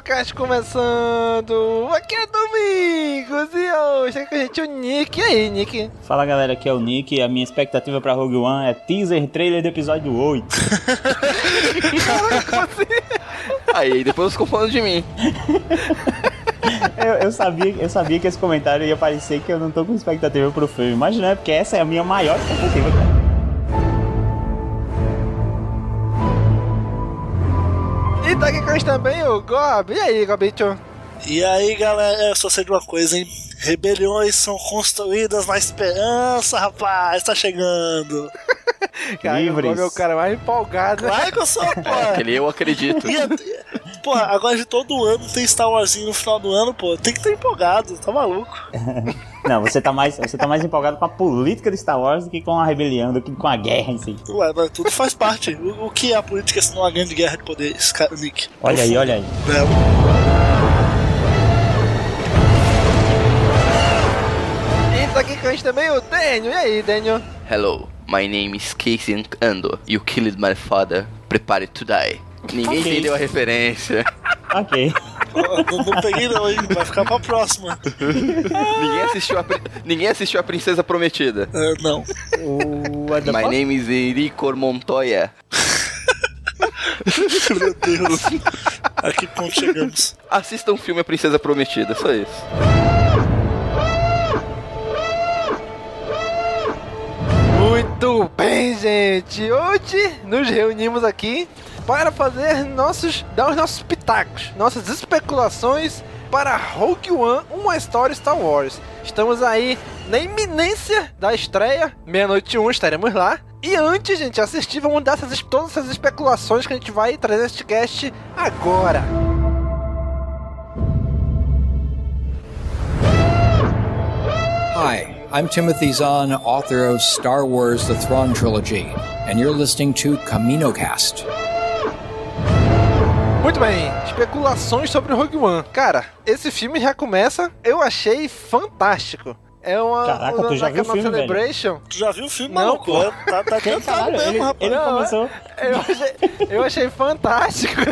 CaminoCast começando! Aqui é Domingos e hoje é com a gente o Nick. E aí, Nick? Fala galera, aqui é o Nick e a minha expectativa pra Rogue One é teaser trailer do episódio 8. Caraca, como assim? Aí, depois ficou falando de mim. eu, eu sabia, eu sabia que esse comentário ia parecer que eu não tô com expectativa pro filme, mas não é, porque essa é a minha maior expectativa, cara. E tá aqui com a gente também o Gob. E aí, Gobicho? E aí, galera, eu só sei de uma coisa, hein? Rebeliões são construídas na esperança, rapaz, tá chegando. Cara, é o cara mais empolgado. né? Claro que eu sou, pô. Aquele eu acredito. E, pô, agora de todo ano tem Star Warsinho no final do ano, pô. Tem que estar empolgado, tá maluco. Não, você tá, mais, você tá mais empolgado com a política de Star Wars do que com a rebelião, do que com a guerra em si. Ué, mas tudo faz parte. O, o que é a política se não uma grande guerra de poderes, cara, Nick? Olha aí, olha aí. É, E tá aqui com a gente também o Daniel. E aí, Daniel? Hello, my name is Casey Ando. You killed my father. Prepare to die. Ninguém Ok. entendeu a referência. Ok. não, não peguei não, hein? Vai ficar pra próxima. Ninguém assistiu a, Ninguém assistiu a Princesa Prometida. É, não. My name is Enrico Montoya. Meu Deus. A que ponto chegamos? Assista um filme A Princesa Prometida, só isso. Muito bem, gente. Hoje nos reunimos aqui para fazer nossos, dar os nossos pitacos, nossas especulações para Rogue One, uma história Star Wars. Estamos aí na iminência da estreia, meia-noite um estaremos lá. E antes, gente, assistir, vamos dar essas, todas essas especulações que a gente vai trazer neste cast agora. Hi, I'm Timothy Zahn, author of Star Wars The Thrawn Trilogy, and you're listening to CaminoCast. Muito bem, especulações sobre Rogue One. Cara, esse filme já começa, eu achei fantástico. É uma. Caraca, tu já viu o filme, velho? Celebration. Tu já viu o filme, Não, maluco? pô. Tá, tá cantado Caralho, mesmo, ele, rapaz. ele Não, começou. Eu achei, eu achei fantástico.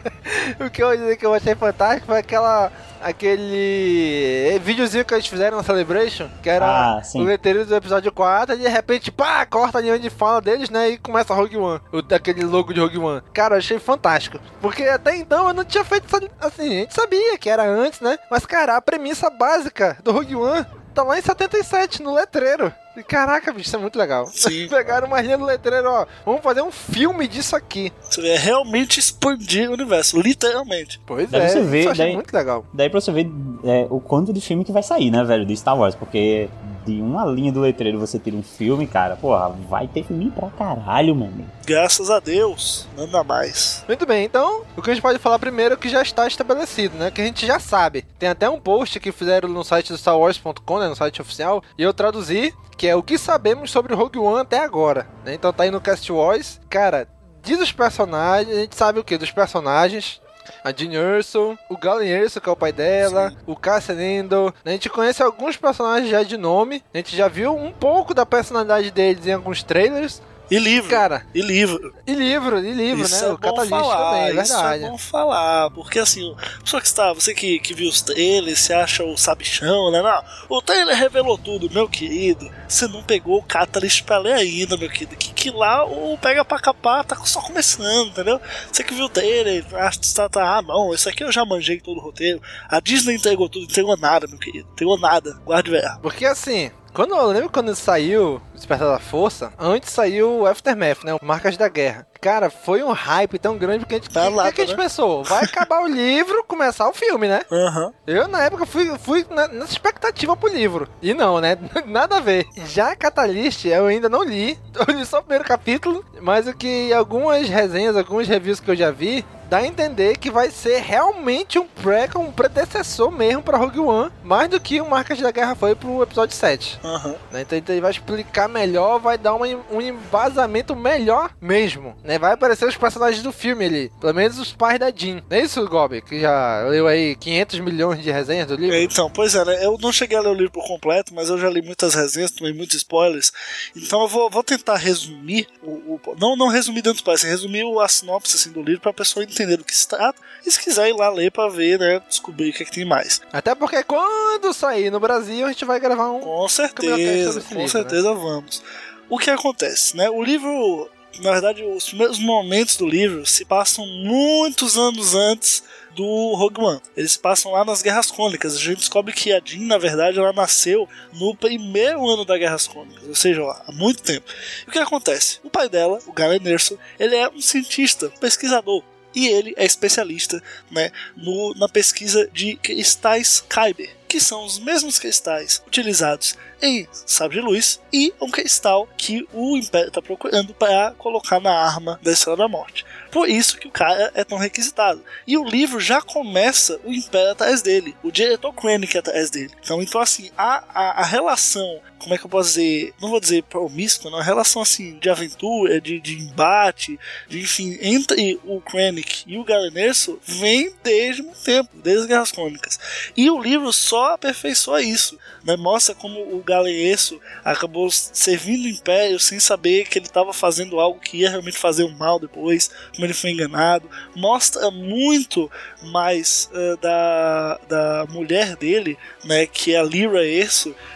o que eu ia dizer que eu achei fantástico foi aquela. Aquele videozinho que eles fizeram na Celebration, que era Ah, o letreiro do episódio 4, e de repente, pá, corta a linha de fala deles, né? E começa Rogue One, o, daquele logo de Rogue One. Cara, eu achei fantástico. Porque até então eu não tinha feito essa- assim, a gente sabia que era antes, né? Mas, cara, a premissa básica do Rogue One tá lá em 77, no letreiro. Caraca, bicho, isso é muito legal. Sim. Pegaram uma linha do letreiro, ó. Vamos fazer um filme disso aqui. Você vê, é realmente expandir o universo, literalmente. Pois Daí é, você vê, isso eu achei daí- muito legal. Daí pra você ver é, o quanto de filme que vai sair, né, velho, de Star Wars. Porque de uma linha do letreiro você tira um filme, cara, porra, vai ter filme pra caralho, mano. Graças a Deus, nada mais. Muito bem, então, o que a gente pode falar primeiro é que já está estabelecido, né? Que a gente já sabe. Tem até um post que fizeram no site do StarWars.com, né? No site oficial, e eu traduzi, que é o que sabemos sobre Rogue One até agora, né? Então tá aí no Cast Wars. Cara, diz os personagens, a gente sabe o que? Dos personagens. A Jean Erso, o Galen Erso, que é o pai dela, Sim. o Cassian Endor. A gente conhece alguns personagens já de nome. A gente já viu um pouco da personalidade deles em alguns trailers. E livro. Cara. E livro. E livro, e livro, isso né? É o Catalyst também, é verdade. Isso é bom falar, porque assim, só que está, você que, que viu os trailers, você acha o sabichão, né? Não, o trailer revelou tudo, meu querido. Você não pegou o Catalyst pra ler ainda, meu querido. Que, que lá o Pega pra Capar tá só começando, entendeu? Você que viu o trailer, acha que tá, tá, ah, não, isso aqui eu já manjei todo o roteiro. A Disney entregou tudo, entregou nada, meu querido. Entregou nada, guarde ver. Porque assim, quando eu lembro quando saiu Despertar da Força, antes saiu o Aftermath, né? O Marcas da Guerra. Cara, foi um hype tão grande que a gente. Tá que, que a gente né? pensou? Vai acabar o livro, começar o filme, né? Uhum. Eu, na época, fui, fui na, nessa expectativa pro livro. E não, né? Nada a ver. Já Catalyst, eu ainda não li. Eu li só o primeiro capítulo. Mas o que algumas resenhas, alguns reviews que eu já vi, dá a entender que vai ser realmente um prequel, um predecessor mesmo para Rogue One, mais do que o Marcas da Guerra foi pro episódio 7. Uhum. Então ele vai explicar melhor, vai dar uma, um embasamento melhor mesmo, né? Vai aparecer os personagens do filme ali, pelo menos os pais da Jean. Não é isso, Gobi? Que já leu aí 500 milhões de resenhas do livro? Então, pois é, né? eu não cheguei a ler o livro por completo, mas eu já li muitas resenhas, também muitos spoilers. Então eu vou, vou tentar resumir, o, o, não, não resumir dentro do assim, resumir a sinopse assim, do livro pra pessoa entender do que se trata. E se quiser ir lá ler pra ver, né? Descobrir o que, é que tem mais. Até porque quando sair no Brasil, a gente vai gravar um. Com certeza, com livro, né? certeza né? vamos. O que acontece, né? O livro, na verdade, os primeiros momentos do livro se passam muitos anos antes do Rogue One. Eles passam lá nas Guerras Cônicas. A gente descobre que a Jean, na verdade, ela nasceu no primeiro ano das Guerras Cônicas, ou seja, lá, há muito tempo. E o que acontece? O pai dela, o Galen Erso, ele é um cientista, um pesquisador e ele é especialista né, no, na pesquisa de cristais Kyber, que são os mesmos cristais utilizados em sabre de luz e um cristal que o Império está procurando para colocar na arma da Estrela da Morte. Por isso que o cara é tão requisitado. E o livro já começa o Império atrás dele, o diretor Krennic atrás dele. Então, então assim, a, a, a relação como é que eu posso dizer? Não vou dizer promíscua, não. A relação assim de aventura, de, de embate, de enfim, entre o Krennic e o Galenerso vem desde muito tempo, desde as Guerras Crônicas. E o livro só aperfeiçoa isso. Né? Mostra como o Galenerso acabou servindo o Império sem saber que ele estava fazendo algo que ia realmente fazer o mal depois, como ele foi enganado. Mostra muito mais uh, da, da mulher dele, né, que é a Lyra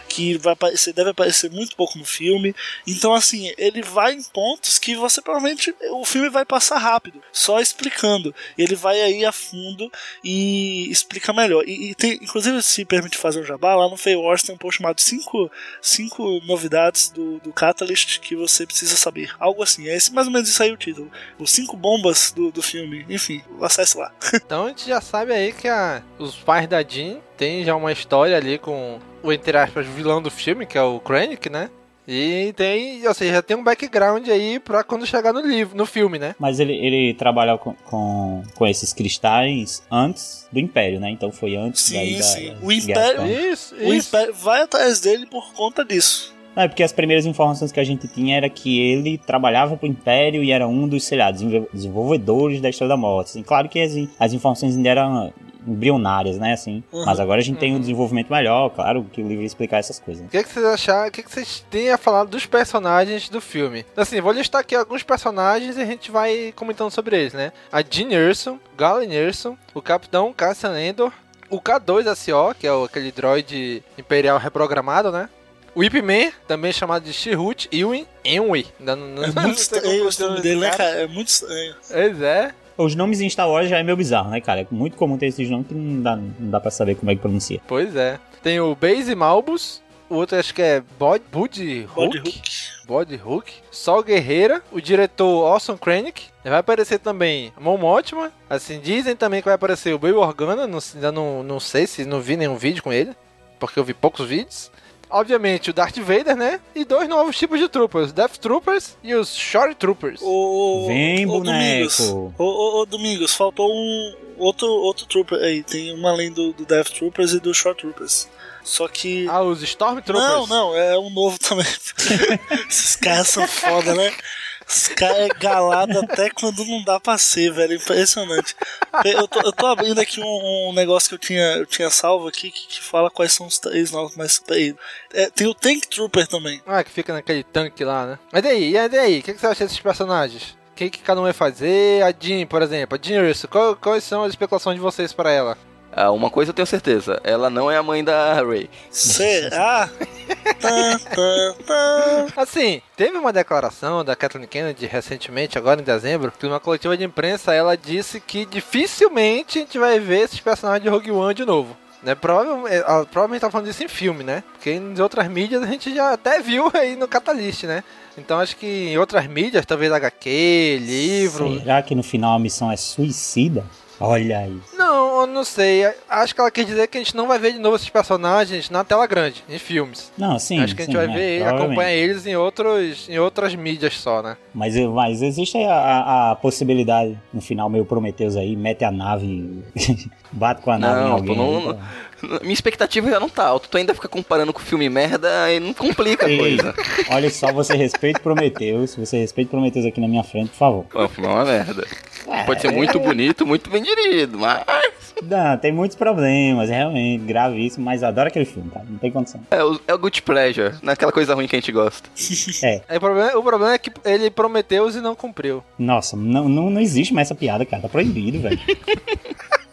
que vai aparecer, deve aparecer muito pouco no filme. Então, assim, ele vai em pontos que você provavelmente o filme vai passar rápido, só explicando. Ele vai aí a fundo e explica melhor. E, e tem, inclusive, se permite fazer um jabá, lá no Fey Wars tem um post chamado 5 cinco, novidades do, do Catalyst que você precisa saber. Algo assim. É esse, mais ou menos isso aí o título. Os cinco bombas do, do filme. Enfim, acesse lá. então a gente já sabe aí que a, os pais da Jean tem já uma história ali com o, entre aspas, vilão do filme, que é o Krennic, né? E tem, ou seja, já tem um background aí pra quando chegar no livro, no filme, né? Mas ele, ele trabalhou com, com, com esses cristais antes do Império, né? Então foi antes sim, daí da, sim. O Império, isso, o isso. Império vai atrás dele por conta disso. Não, é porque as primeiras informações que a gente tinha era que ele trabalhava pro Império e era um dos, sei lá, desenvolvedores da Estrela da Morte. Assim, claro que as, as informações ainda eram embrionárias, né, assim. Uhum, Mas agora a gente uhum. tem um desenvolvimento melhor, claro, que o livro explicar essas coisas. O que, é que vocês acharam, o que, é que vocês têm a falar dos personagens do filme? Assim, vou listar aqui alguns personagens e a gente vai comentando sobre eles, né? A Jean Erso, Galen Erso, o Capitão Cassian Endor, o K2SO, que é aquele droid imperial reprogramado, né? O Ip Man, também chamado de Shirut Ewing Enwi. É muito estranho o nome dele, né, cara? É muito estranho. Pois é. Os nomes em Star Wars já é meio bizarro, né, cara? É muito comum ter esses nomes que não dá, não dá pra saber como é que pronuncia. Pois é. Tem o Base Malbus, o outro acho que é Bod, Bud Hook. Body Hook. Sol Guerreira, o diretor Orson Krennic. Vai aparecer também Mon Mothma. Assim, dizem também que vai aparecer o Baby Organa. Não, ainda não, não sei se não vi nenhum vídeo com ele. Porque eu vi poucos vídeos obviamente, o Darth Vader, né? E dois novos tipos de troopers, Death Troopers e os Short Troopers. O, Vem, o boneco. Domingos, o, o, o, Domingos, faltou um outro, outro trooper aí. Tem uma além do, do Death Troopers e do Short Troopers. Só que. Ah, os Stormtroopers? Não, não, é um novo também. Esses caras são foda, né? Esse cara é galado até quando não dá pra ser, velho. Impressionante. Eu tô, eu tô abrindo aqui um, um, negócio que eu tinha, eu tinha salvo aqui que, que fala quais são os três novos, mas peraí. É, tem o Tank Trooper também. Ah, que fica naquele tanque lá, né? Mas daí, e daí? O que, que você acha desses personagens? O que, que cada um vai fazer? A Jean, por exemplo. A Jean Urso, qual, quais são as especulações de vocês para ela? Ah, uma coisa eu tenho certeza, ela não é a mãe da Ray. Será? assim, teve uma declaração da Kathleen Kennedy recentemente, agora em dezembro, que numa coletiva de imprensa ela disse que dificilmente a gente vai ver esses personagens de Rogue One de novo. Né? Provavelmente, ela provavelmente tá falando isso em filme, né? Porque em outras mídias a gente já até viu aí no Catalyst, né? Então acho que em outras mídias, talvez HQ, livro. Será que no final a missão é suicida? Olha aí. Não, eu não sei. Acho que ela quer dizer que a gente não vai ver de novo esses personagens na tela grande, em filmes. Não, sim. Acho que a gente sim, vai é, ver, acompanhar eles em, outros, em outras mídias só, né? Mas, mas existe a, a, a possibilidade, no final, meio Prometeus aí, mete a nave, bate com a nave não, em alguém. Não, não, minha expectativa já não tá alta. Tu ainda fica comparando com o filme merda e não complica a coisa. Olha só, você respeita Prometeus. Você respeita Prometeus aqui na minha frente, por favor. O filme é uma merda. É, Pode ser muito bonito, muito bem dirigido, mas. Não, tem muitos problemas, realmente, gravíssimo, mas adoro aquele filme, cara. Não tem condição. É o, é o Good Pleasure, naquela coisa ruim que a gente gosta. é. é o, problema, o problema é que ele prometeu e não cumpriu. Nossa, não, não, não existe mais essa piada, cara. Tá proibido, velho.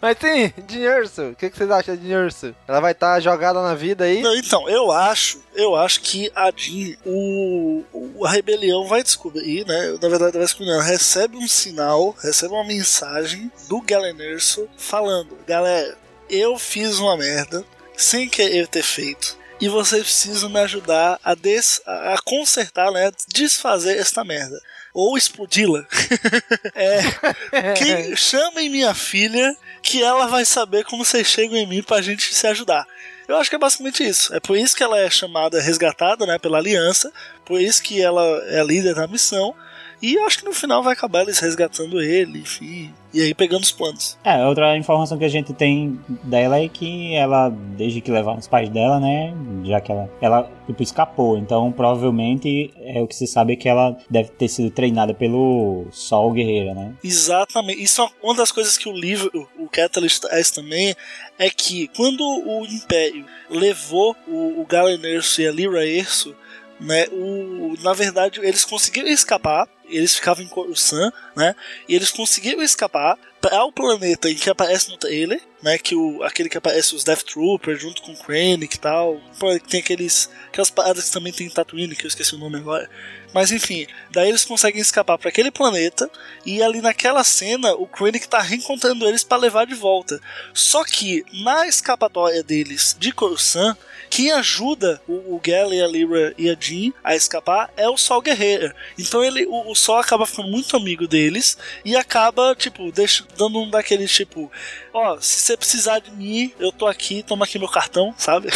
Mas sim, Dinherso, o que, vocês acham de Dinherso? Ela vai estar tá jogada na vida aí? Não, então, eu acho, eu acho que a Jean, o, o, a rebelião vai descobrir, né? Na verdade, vai descobrir, ela recebe um sinal, recebe uma mensagem do Galenerso falando: galera, eu fiz uma merda sem querer ter feito. E vocês precisam me ajudar a, des, a consertar, né? Desfazer esta merda ou explodi-la. é, que chamem minha filha que ela vai saber como vocês chegam em mim pra gente se ajudar. Eu acho que é basicamente isso. É por isso que ela é chamada, resgatada, né, pela aliança, por isso que ela é líder da missão. E acho que no final vai acabar eles resgatando ele, enfim, e aí pegando os planos. É, outra informação que a gente tem dela é que ela, desde que levaram os pais dela, né, já que ela, ela tipo, escapou, então provavelmente é o que se sabe é que ela deve ter sido treinada pelo Sol Guerreira, né? Exatamente. Isso é uma das coisas que o livro, o Catalyst traz também, é que quando o Império levou o, o Galenerso e a Lyra Erso, né, o, na verdade eles conseguiram escapar eles ficavam em Coruscant, né? E eles conseguiram escapar para o planeta em que aparece no trailer, né? Que o, aquele que aparece os Death Troopers junto com o Krennic e tal. Tem aqueles, aquelas paradas que também tem em Tatooine, que eu esqueci o nome agora. Mas enfim, daí eles conseguem escapar para aquele planeta e ali naquela cena o Krennic tá reencontrando eles para levar de volta. Só que na escapatória deles de Coruscant, quem ajuda o, o Gally, a Lyra e a Jean a escapar é o Sol Guerreiro. Então ele, o, o Sol acaba ficando muito amigo deles e acaba, tipo, deixa, dando um daqueles tipo, ó, se você precisar de mim, eu tô aqui, toma aqui meu cartão, sabe?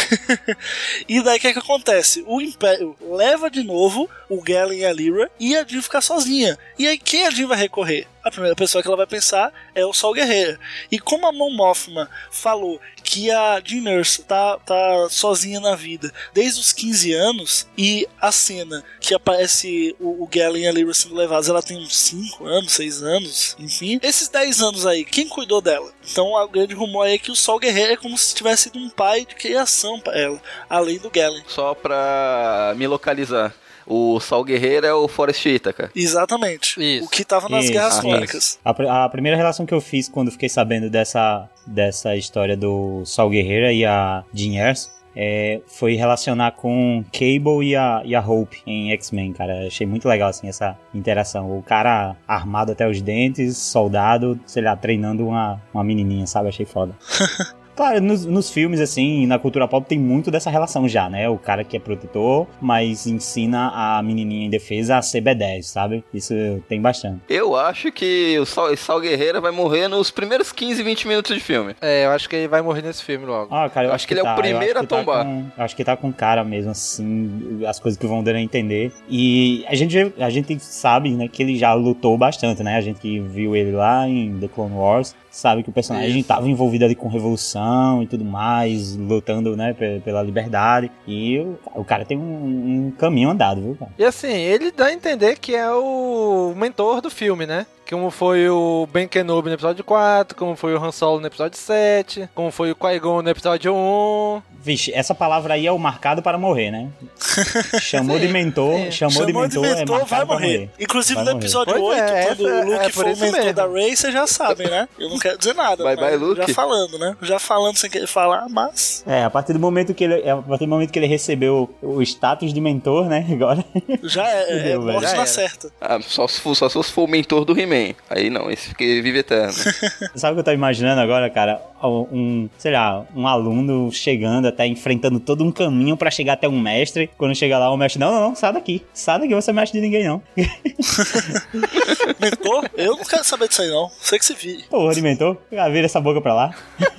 e daí o que, é que acontece? O Império leva de novo o Galen e a Lyra e a Jean fica sozinha. E aí quem a Jean vai recorrer? A primeira pessoa que ela vai pensar é o Sol Guerreiro. E como a Mon Mothma falou que a Jean Nurse tá, tá sozinha na vida desde os 15 anos e a cena que aparece o, o Galen e a Lyra sendo levados, ela tem uns 5 anos, 6 anos, enfim. Esses 10 anos aí, quem cuidou dela? Então o grande rumor é que o Sol Guerreiro é como se tivesse sido um pai de criação para ela, além do Galen. Só pra me localizar. O Sol Guerreiro é o Forest Itaca. Exatamente. Isso. O que tava nas Isso, Guerras. Clônicas. A, a primeira relação que eu fiz quando fiquei sabendo dessa, dessa história do Sol Guerreiro e a Jean Erso é, foi relacionar com Cable e a, e a Hope em X-Men, cara. Achei muito legal, assim, essa interação. O cara armado até os dentes, soldado, sei lá, treinando uma, uma menininha, sabe? Achei foda. Claro, nos, nos, filmes, assim, na cultura pop tem muito dessa relação já, né? O cara que é protetor, mas ensina a menininha em defesa a ser B10, sabe? Isso tem bastante. Eu acho que o Sal, Sal Guerreira vai morrer nos primeiros 15, 20 minutos de filme. É, eu acho que ele vai morrer nesse filme logo. Ah, cara, eu acho, acho que, ele tá. é o primeiro a tá tombar. com, acho que tá com cara mesmo, assim, as coisas que vão dando a entender. E a gente, a gente sabe, né, que ele já lutou bastante, né? A gente que viu ele lá em The Clone Wars sabe que o personagem estava envolvido ali com revolução e tudo mais, lutando, né, pela liberdade. E o, o cara tem um, um caminho andado, viu, cara? E assim, ele dá a entender que é o mentor do filme, né? Como foi o Ben Kenobi no episódio 4, como foi o Han Solo no episódio 7, como foi o Qui-Gon no episódio 1. Vixe, essa palavra aí é o marcado para morrer, né? Chamou sim, de mentor, chamou, chamou, de mentor, de mentor é vai morrer. morrer. Inclusive vai no episódio morrer. 8, é, quando o Luke é, foi o mentor mesmo. da Rey, vocês já sabem, né? Eu não quero dizer nada. Vai, vai, Luke. Já falando, né? Já falando sem querer falar, mas... É, a partir do momento que ele, a partir do momento que ele recebeu o status de mentor, né? Agora... Já é, é morte na certa. Ah, só, se for, só se for o mentor do He-Man. Aí não, esse vive eterno. Sabe o que eu tô imaginando agora, cara? Um, sei lá, um aluno chegando até enfrentando todo um caminho para chegar até um mestre. Quando chega lá, o mestre, não, não, não, sai daqui. Sai daqui, você é mestre de ninguém, não. mentor? Eu não quero saber disso aí, não. Sei que se vire. Porra de mentor? Ah, vira essa boca pra lá.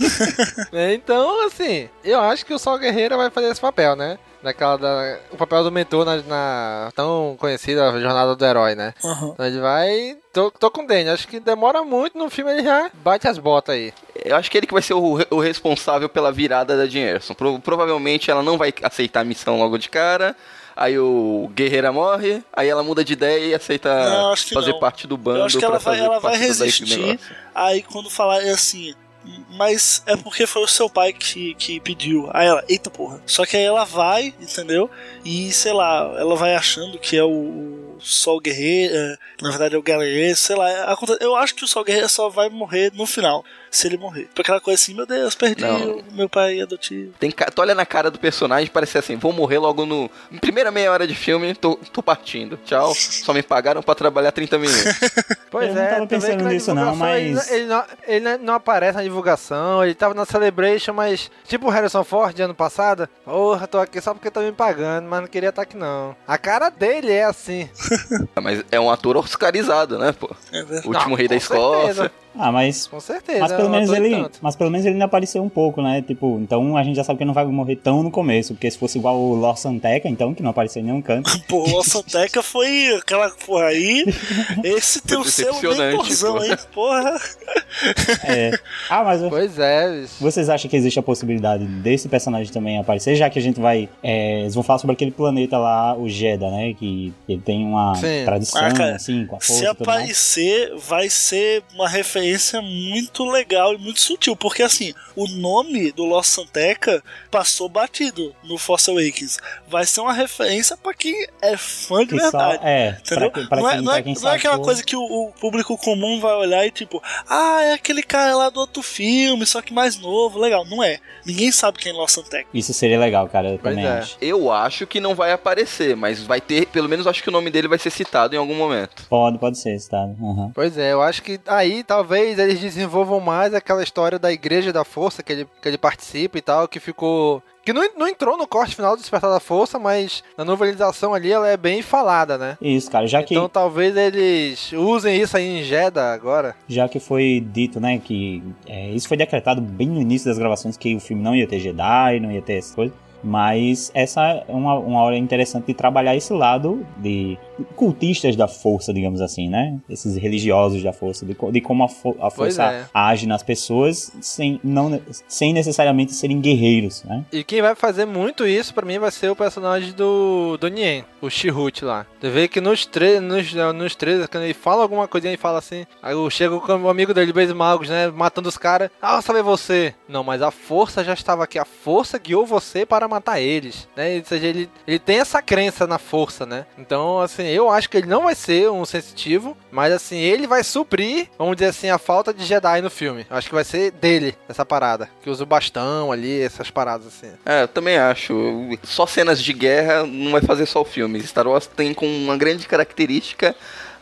É, então, assim, eu acho que o Sol Guerreiro vai fazer esse papel, né? Daquela da, o papel do mentor na, na, tão conhecida jornada do herói, né? Uhum. Então ele vai. Tô, tô com o Danny, acho que demora muito no filme ele já bate as botas aí. Eu acho que ele que vai ser o, o responsável pela virada da Jean Pro, provavelmente ela não vai aceitar a missão logo de cara aí o Guerreira morre, aí ela muda de ideia e aceita fazer não. parte do bando. Eu acho que ela vai, ela vai resistir. Aí quando falar assim, mas é porque foi o seu pai que, que pediu. Aí ela, eita porra. Só que aí ela vai, entendeu? E sei lá, ela vai achando que é o, Sol Guerreiro, é, na verdade é o Galeês, sei lá. Eu acho que o Sol Guerreiro só vai morrer no final se ele morrer. Por aquela coisa assim, meu Deus, perdi não. meu pai adotivo. Tem, tu olha na cara do personagem parece assim, vou morrer logo no. Primeira meia hora de filme, tô, tô partindo. Tchau. Só me pagaram pra trabalhar 30 minutos. pois eu é, não tava pensando nisso não, mas. Ele, ele, não, ele não aparece na divulgação, ele tava na Celebration, mas tipo o Harrison Ford ano passado, porra, tô aqui só porque tá me pagando, mas não queria estar tá aqui não. A cara dele é assim. Mas é um ator oscarizado, né, pô? É o último não, rei da Escócia. Certeza. Ah, mas. Com certeza. Mas pelo menos ele. Mas pelo menos ele ainda apareceu um pouco, né? Tipo, então a gente já sabe que ele não vai morrer tão no começo. Porque se fosse igual o Lor Santeca, então, que não apareceu em nenhum canto. Pô, o Lor Santeca foi aquela porra aí. Esse teu seu mentorzão aí, porra. É. Ah, mas. Pois é. Isso. Vocês acham que existe a possibilidade desse personagem também aparecer? Já que a gente vai. É, eles vão falar sobre aquele planeta lá, o Jeddah, né? Que ele tem uma Sim. tradição, ah, cara, assim, com a força. Se aparecer, vai ser uma referência referência muito legal e muito sutil, porque assim, o nome do Lost Santeca passou batido no Force Awakens. Vai ser uma referência para quem é fã de que verdade. Só, é, entendeu? Pra, pra não, é, quem, não, é, não é aquela coisa que o, o, público comum vai olhar e tipo, ah, é aquele cara lá do outro filme, só que mais novo, legal. Não é. Ninguém sabe quem é Lost Santeca. Isso seria legal, cara. Eu também é. acho. Eu acho que não vai aparecer, mas vai ter, pelo menos acho que o nome dele vai ser citado em algum momento. Pode, pode ser citado. Uhum. Pois é, eu acho que aí talvez talvez eles desenvolvam mais aquela história da Igreja da Força que ele, que ele participa e tal, que ficou que não, não entrou no corte final do Despertar da Força, mas na novelização ali ela é bem falada, né? Isso, cara, já que... Então talvez eles usem isso aí em Jeddah agora. Já que foi dito, né, que é, isso foi decretado bem no início das gravações, que o filme não ia ter Jedi, não ia ter essas coisas. Mas essa é uma, uma hora interessante de trabalhar esse lado de cultistas da força, digamos assim, né? Esses religiosos da força, de, de como a, fo a força é. age nas pessoas sem, não, sem necessariamente serem guerreiros, né? E quem vai fazer muito isso, para mim, vai ser o personagem do, do Nien, o Shihut lá. Você vê que nos, tre nos, nos trailers, quando ele fala alguma coisinha, ele fala assim, aí chega o amigo dele, Beis Magos, né? Matando os caras. Ah, sabe você? Não, mas a força já estava aqui. A força guiou você para matar eles, né? Ou seja, ele, ele tem essa crença na força, né? Então, assim, eu acho que ele não vai ser um sensitivo, mas assim, ele vai suprir, vamos dizer assim, a falta de Jedi no filme. Eu acho que vai ser dele, essa parada. Que usa o bastão ali, essas paradas assim. É, eu também acho. Só cenas de guerra não vai fazer só o filme. Star Wars tem com uma grande característica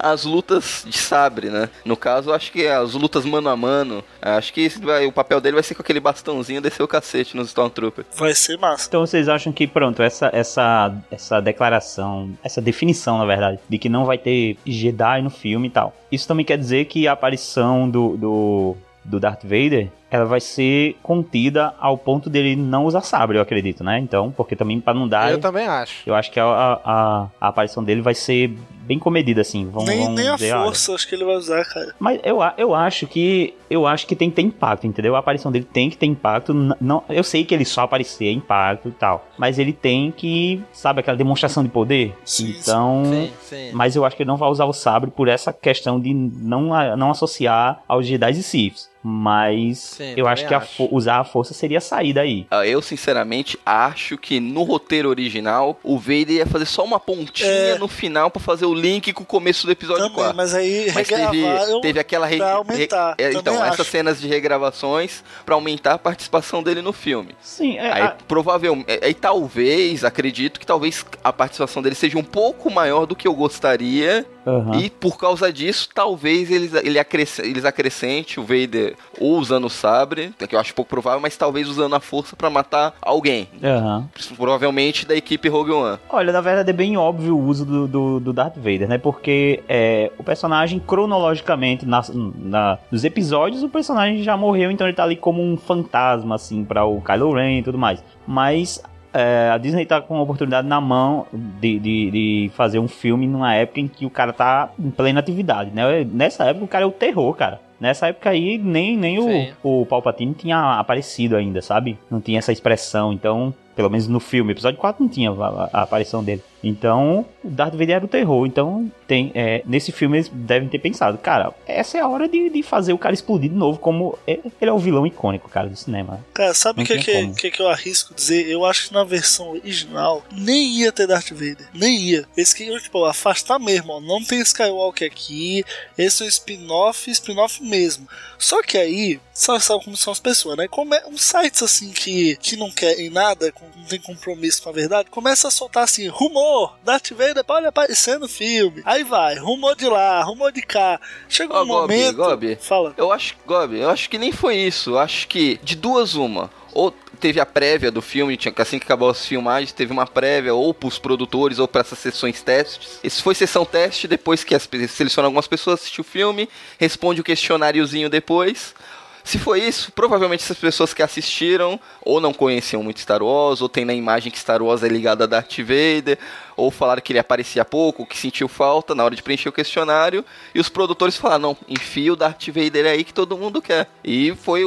as lutas de sabre, né? No caso, acho que as lutas mano a mano. Acho que vai, o papel dele vai ser com aquele bastãozinho descer o cacete nos Stormtroopers. Vai ser massa. Então vocês acham que, pronto, essa, essa, essa declaração, essa definição, na verdade, de que não vai ter Jedi no filme e tal. Isso também quer dizer que a aparição do, do, do Darth Vader ela vai ser contida ao ponto dele não usar sabre, eu acredito, né? Então, porque também para não dar. Eu também acho. Eu acho que a, a, a aparição dele vai ser bem comedida, assim. Vão, nem, vão nem a força olha. acho que ele vai usar, cara. Mas eu, eu acho que eu acho que tem que ter impacto, entendeu? A aparição dele tem que ter impacto. Não, eu sei que ele só aparecer é impacto e tal, mas ele tem que, sabe, aquela demonstração de poder. então, Sim, sim. mas eu acho que ele não vai usar o sabre por essa questão de não, não associar aos Jedi e Siths. Mas Sim, eu acho que a usar a força seria sair daí. Ah, Eu, sinceramente, acho que no roteiro original, o Vader ia fazer só uma pontinha É. no final pra fazer o link com o começo do episódio Também, 4. mas aí Mas teve, teve aquela re- aumentar. re- é, então, acho. essas cenas de regravações pra aumentar a participação dele no filme. Sim, é, Aí a- provavelmente, é, aí talvez, acredito que talvez a participação dele seja um pouco maior do que eu gostaria. Aham. E por causa disso, talvez eles, ele acresce, eles acrescente o Vader ou usando o sabre, que eu acho pouco provável, mas talvez usando a força pra matar alguém. Aham. Provavelmente da equipe Rogue One. Olha, na verdade é bem óbvio o uso do, do, do Darth Vader, né? Porque é, o personagem, cronologicamente, nas- na, nos episódios, o personagem já morreu, então ele tá ali como um fantasma, assim, para o Kylo Ren e tudo mais. Mas é, a Disney tá com a oportunidade na mão de, de, de fazer um filme numa época em que o cara tá em plena atividade, né? Nessa época o cara é o terror, cara. Nessa época aí, nem, nem Sim. o, o Palpatine tinha aparecido ainda, sabe? Não tinha essa expressão, então... Pelo menos no filme, episódio 4 não tinha a, a aparição dele. Então, o Darth Vader era o terror. Então, tem, é, nesse filme eles devem ter pensado, cara, essa é a hora de, de fazer o cara explodir de novo, como é- ele é o vilão icônico, cara, do cinema. Cara, sabe o que, que, que, que eu arrisco dizer? Eu acho que na versão original nem ia ter Darth Vader. Nem ia. Eles queriam, tipo, afastar mesmo, ó. Não tem Skywalker aqui. Esse é um spin-off, spin-off mesmo. Só que aí, sabe, sabe como são as pessoas, né? Como é, uns sites assim que, que não querem nada, não tem compromisso com a verdade, começa a soltar assim, rumor, Darth Vader pode aparecer no filme. Aí vai, rumor de lá, rumor de cá. Chegou Ó, um Gobi, momento. Gobi. Fala. Eu acho, Gobi, eu acho que nem foi isso. Eu acho que de duas uma. Ou teve a prévia do filme, tinha, assim que acabou as filmagens, teve uma prévia ou pros produtores ou para essas sessões testes. Isso foi sessão teste, depois que as, seleciona algumas pessoas, assiste o filme, responde o questionáriozinho depois. Se foi isso, provavelmente essas pessoas que assistiram ou não conheciam muito Star Wars, ou tem na imagem que Star Wars é ligada a Darth Vader, ou falaram que ele aparecia pouco, que sentiu falta na hora de preencher o questionário, e os produtores falaram, não, enfia o Darth Vader aí que todo mundo quer. E foi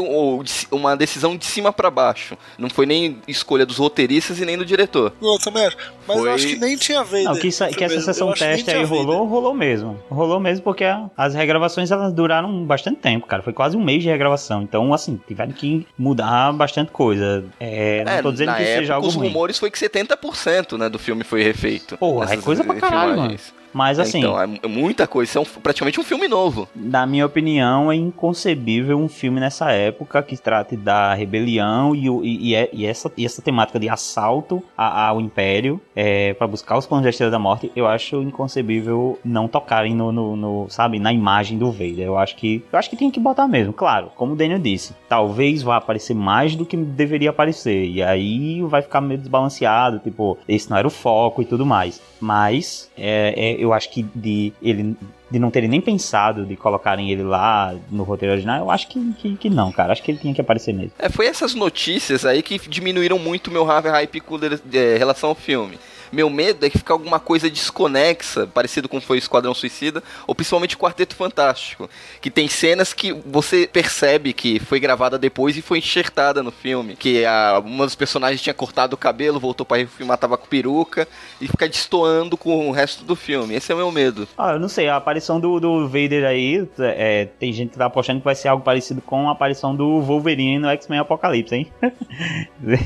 uma decisão de cima pra baixo. Não foi nem escolha dos roteiristas e nem do diretor. Não, eu também acho. Mas Foi- eu acho que nem tinha Vader. Não, que, isso, que essa sessão teste aí Vader. rolou, rolou mesmo. Rolou mesmo porque a- as regravações elas duraram bastante tempo, cara. Foi quase um mês de regravação. Então, assim, tiveram que mudar bastante coisa. É, não É, tô dizendo na que época, seja algo os ruim. rumores foi que 70% né, do filme foi refeito. Porra, é Nessas coisa pra caralho, filmagens. Mas assim, Então, é muita coisa. Isso é um- praticamente um filme novo. na minha opinião, é inconcebível um filme nessa época que trate da rebelião e, e- e é- e essa, e essa temática de assalto a- ao Império é, para buscar os planos da Estrela da Morte. Eu acho inconcebível não tocarem no, no- no, sabe, na imagem do Vader. Eu acho que eu acho que tem que botar mesmo. Claro, como o Daniel disse, talvez vá aparecer mais do que deveria aparecer e aí vai ficar meio desbalanceado. Tipo, esse não era o foco e tudo mais. Mas é, é, eu acho que de ele de não terem nem pensado de colocarem ele lá no roteiro original, eu acho que, que, que não, cara. Acho que ele tinha que aparecer mesmo. É, foi essas notícias aí que diminuíram muito o meu hype com em relação ao filme. Meu medo é que ficar alguma coisa desconexa, parecido com foi o Esquadrão Suicida, ou principalmente o Quarteto Fantástico, que tem cenas que você percebe que foi gravada depois e foi enxertada no filme, que a, uma dos personagens tinha cortado o cabelo, voltou para filmar, tava com peruca, e fica destoando com o resto do filme. Esse é o meu medo. Ah, eu não sei, a aparição do, do Vader aí, é, tem gente que tá apostando que vai ser algo parecido com a aparição do Wolverine no X-Men Apocalipse, hein?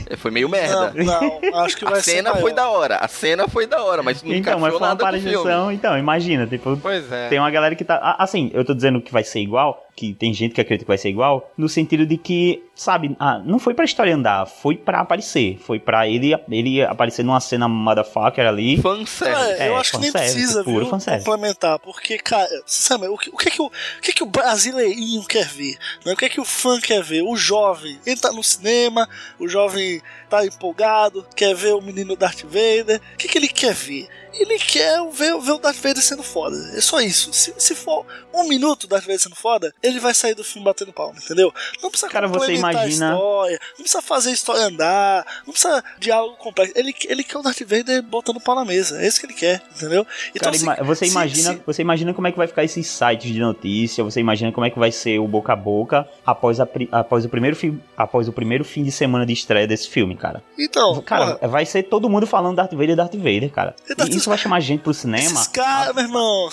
É, Foi meio merda. Não, não, acho que vai a ser cena maior. foi da hora, a cena foi da hora, mas não então, mas foi uma aparição, então, imagina, tipo, Pois é. tem uma galera que tá. Assim, eu tô dizendo que vai ser igual, que tem gente que acredita que vai ser igual, no sentido de que, sabe, ah, não foi pra história andar, foi pra aparecer. Foi pra ele, ele aparecer numa cena motherfucker ali. Fanservice. É, eu É, acho que nem precisa, puro viu, complementar, porque, cara, sinceramente, o que, o que, é que o, o que, é que o brasileirinho quer ver? Né? O que é que o fã quer ver? O jovem, ele tá no cinema, o jovem tá empolgado, quer ver o menino Darth Vader, o que, que ele quer ver? Ele quer ver, ver o Darth Vader sendo foda. É só isso. Se, se for um minuto o Darth Vader sendo foda, ele vai sair do filme batendo palma, entendeu? Não precisa Cara, você imagina... a história, não precisa fazer a história andar, não precisa diálogo complexo. Ele, ele quer o Darth Vader botando pau na mesa. É isso que ele quer, entendeu? Então, Cara, assim, você, imagina, se... você imagina como é que vai ficar esses sites de notícia, você imagina como é que vai ser o boca a boca após, a, após, o, primeiro fi, após o primeiro fim de semana de estreia desse filme, cara. Então, cara, porra. vai ser todo mundo falando Darth Vader, Darth Vader, cara. E Darth... isso vai chamar gente pro cinema. Esses caras, meu irmão,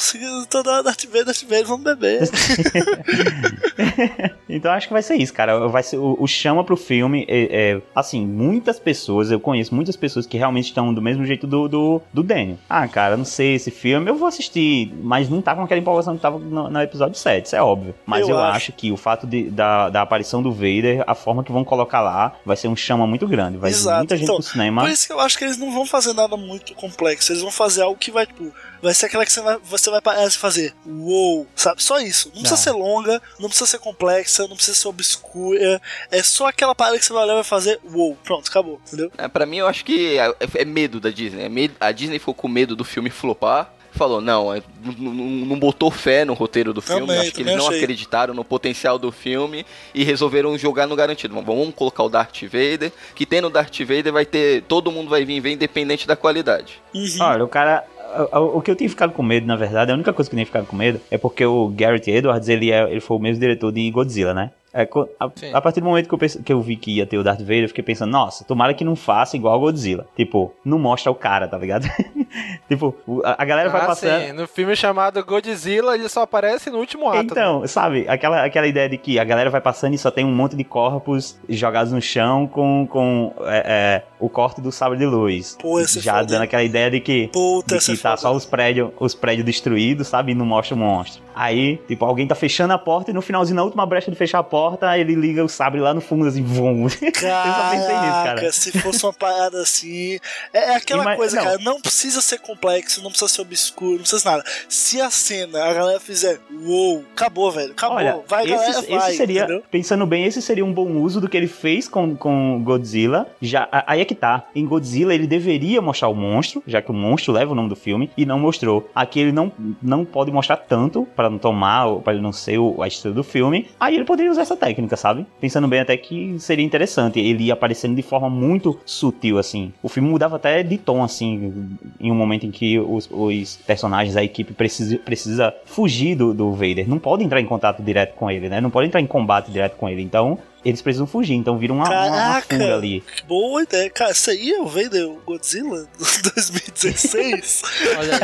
toda Darth Vader, Darth Vader, vamos beber. então acho que vai ser isso, cara. Vai ser o, o chama pro filme. É, é, assim, muitas pessoas, eu conheço muitas pessoas que realmente estão do mesmo jeito do, do, do Daniel. Ah, cara, não sei esse filme, eu vou assistir, mas não tá com aquela empolgação que tava no, no episódio 7, isso é óbvio. Mas eu, eu acho. acho. que o fato de, da, da aparição do Vader, a forma que vão colocar lá, vai ser um chama muito grande. Vai Exato. muita gente então, pro cinema. Por isso que eu acho que eles não vão fazer nada muito complexo. Eles vão fazer algo que vai, tipo, vai ser aquela que você vai, você vai fazer uou, sabe? Só isso. Não precisa ser longa, não precisa ser complexa, não precisa ser obscura. É só aquela parada que você vai olhar e vai fazer uou. Pronto, acabou, entendeu? É, pra mim, eu acho que é, é medo da Disney. É medo, a Disney ficou com medo do filme flopar falou, não, é, não, não botou fé no roteiro do filme, também, acho que eles não achei. acreditaram no potencial do filme e resolveram jogar no garantido. Vamos colocar o Darth Vader, que tem no Darth Vader vai ter, todo mundo vai vir ver independente da qualidade. Uhum. Olha, o cara, o que eu tinha ficado com medo, na verdade, a única coisa que eu tinha ficado com medo é porque o Garrett Edwards, ele, é, ele foi o mesmo diretor de Godzilla, né? É, a, a, partir do momento que eu, pense, que eu vi que ia ter o Darth Vader, eu fiquei pensando, nossa, tomara que não faça igual o Godzilla. Tipo, não mostra o cara, tá ligado? tipo, a, galera ah, vai passando. Sim. No filme chamado Godzilla, ele só aparece no último ato. Então, né? sabe, aquela, aquela ideia de que a galera vai passando e só tem um monte de corpos jogados no chão com, com é, é, o corte do sabre de luz. Pô, Já dando aquela ideia de que, Puta, de que tá só os prédios, os prédios destruídos, sabe? E não mostra o monstro. Aí, tipo, alguém tá fechando a porta e no finalzinho, na última brecha de fechar a porta, ele liga o sabre lá no fundo, assim, vum. Caraca, eu só pensei nisso, cara. Se fosse uma parada assim. É, é aquela Ima... coisa, não. cara, não precisa ser complexo, não precisa ser obscuro, não precisa nada. Se a cena a galera fizer, uou, acabou, velho, acabou. Olha, vai, esse, galera, esse vai, seria, entendeu? pensando bem, esse seria um bom uso do que ele fez com, com Godzilla. Já, aí é que tá. Em Godzilla, ele deveria mostrar o monstro, já que o monstro leva o nome do filme, e não mostrou. Aqui ele não, não pode mostrar tanto, para não tomar, para ele não ser o, a estrela do filme. Aí ele poderia usar essa técnica, sabe? Pensando bem, até que seria interessante. Ele ia aparecendo de forma muito sutil, assim. O filme mudava até de tom, assim, em um momento em que os, os personagens da equipe precisa, precisa fugir do, do Vader. Não pode entrar em contato direto com ele, né? Não pode entrar em combate direto com ele. Então, eles precisam fugir, então vira uma, Caraca, uma, uma ali. Boa ideia. Cara, isso aí é o Vader Godzilla 2016? Olha.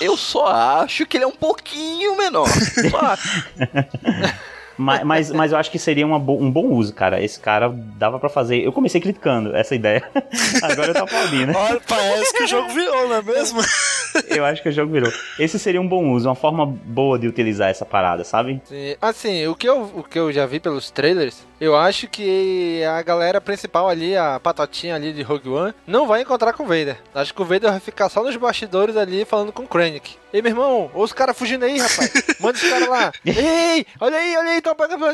Eu só acho que ele é um pouquinho menor. Só acho. Mas, mas, mas, eu acho que seria bo um bom uso, cara. Esse cara dava para fazer. Eu comecei criticando essa ideia. Agora eu tô aplaudindo. Olha, parece que o jogo virou, não é mesmo? eu acho que o jogo virou. Esse seria um bom uso, uma forma boa de utilizar essa parada, sabe? Sim. Assim, o que eu, o que eu já vi pelos trailers, eu acho que a galera principal ali, a patotinha ali de Rogue One, não vai encontrar com o Vader. Acho que o Vader vai ficar só nos bastidores ali falando com o Krennic. Ei, meu irmão, olha os caras fugindo aí, rapaz. Manda os caras lá. Ei, olha aí, olha aí, estão pegando.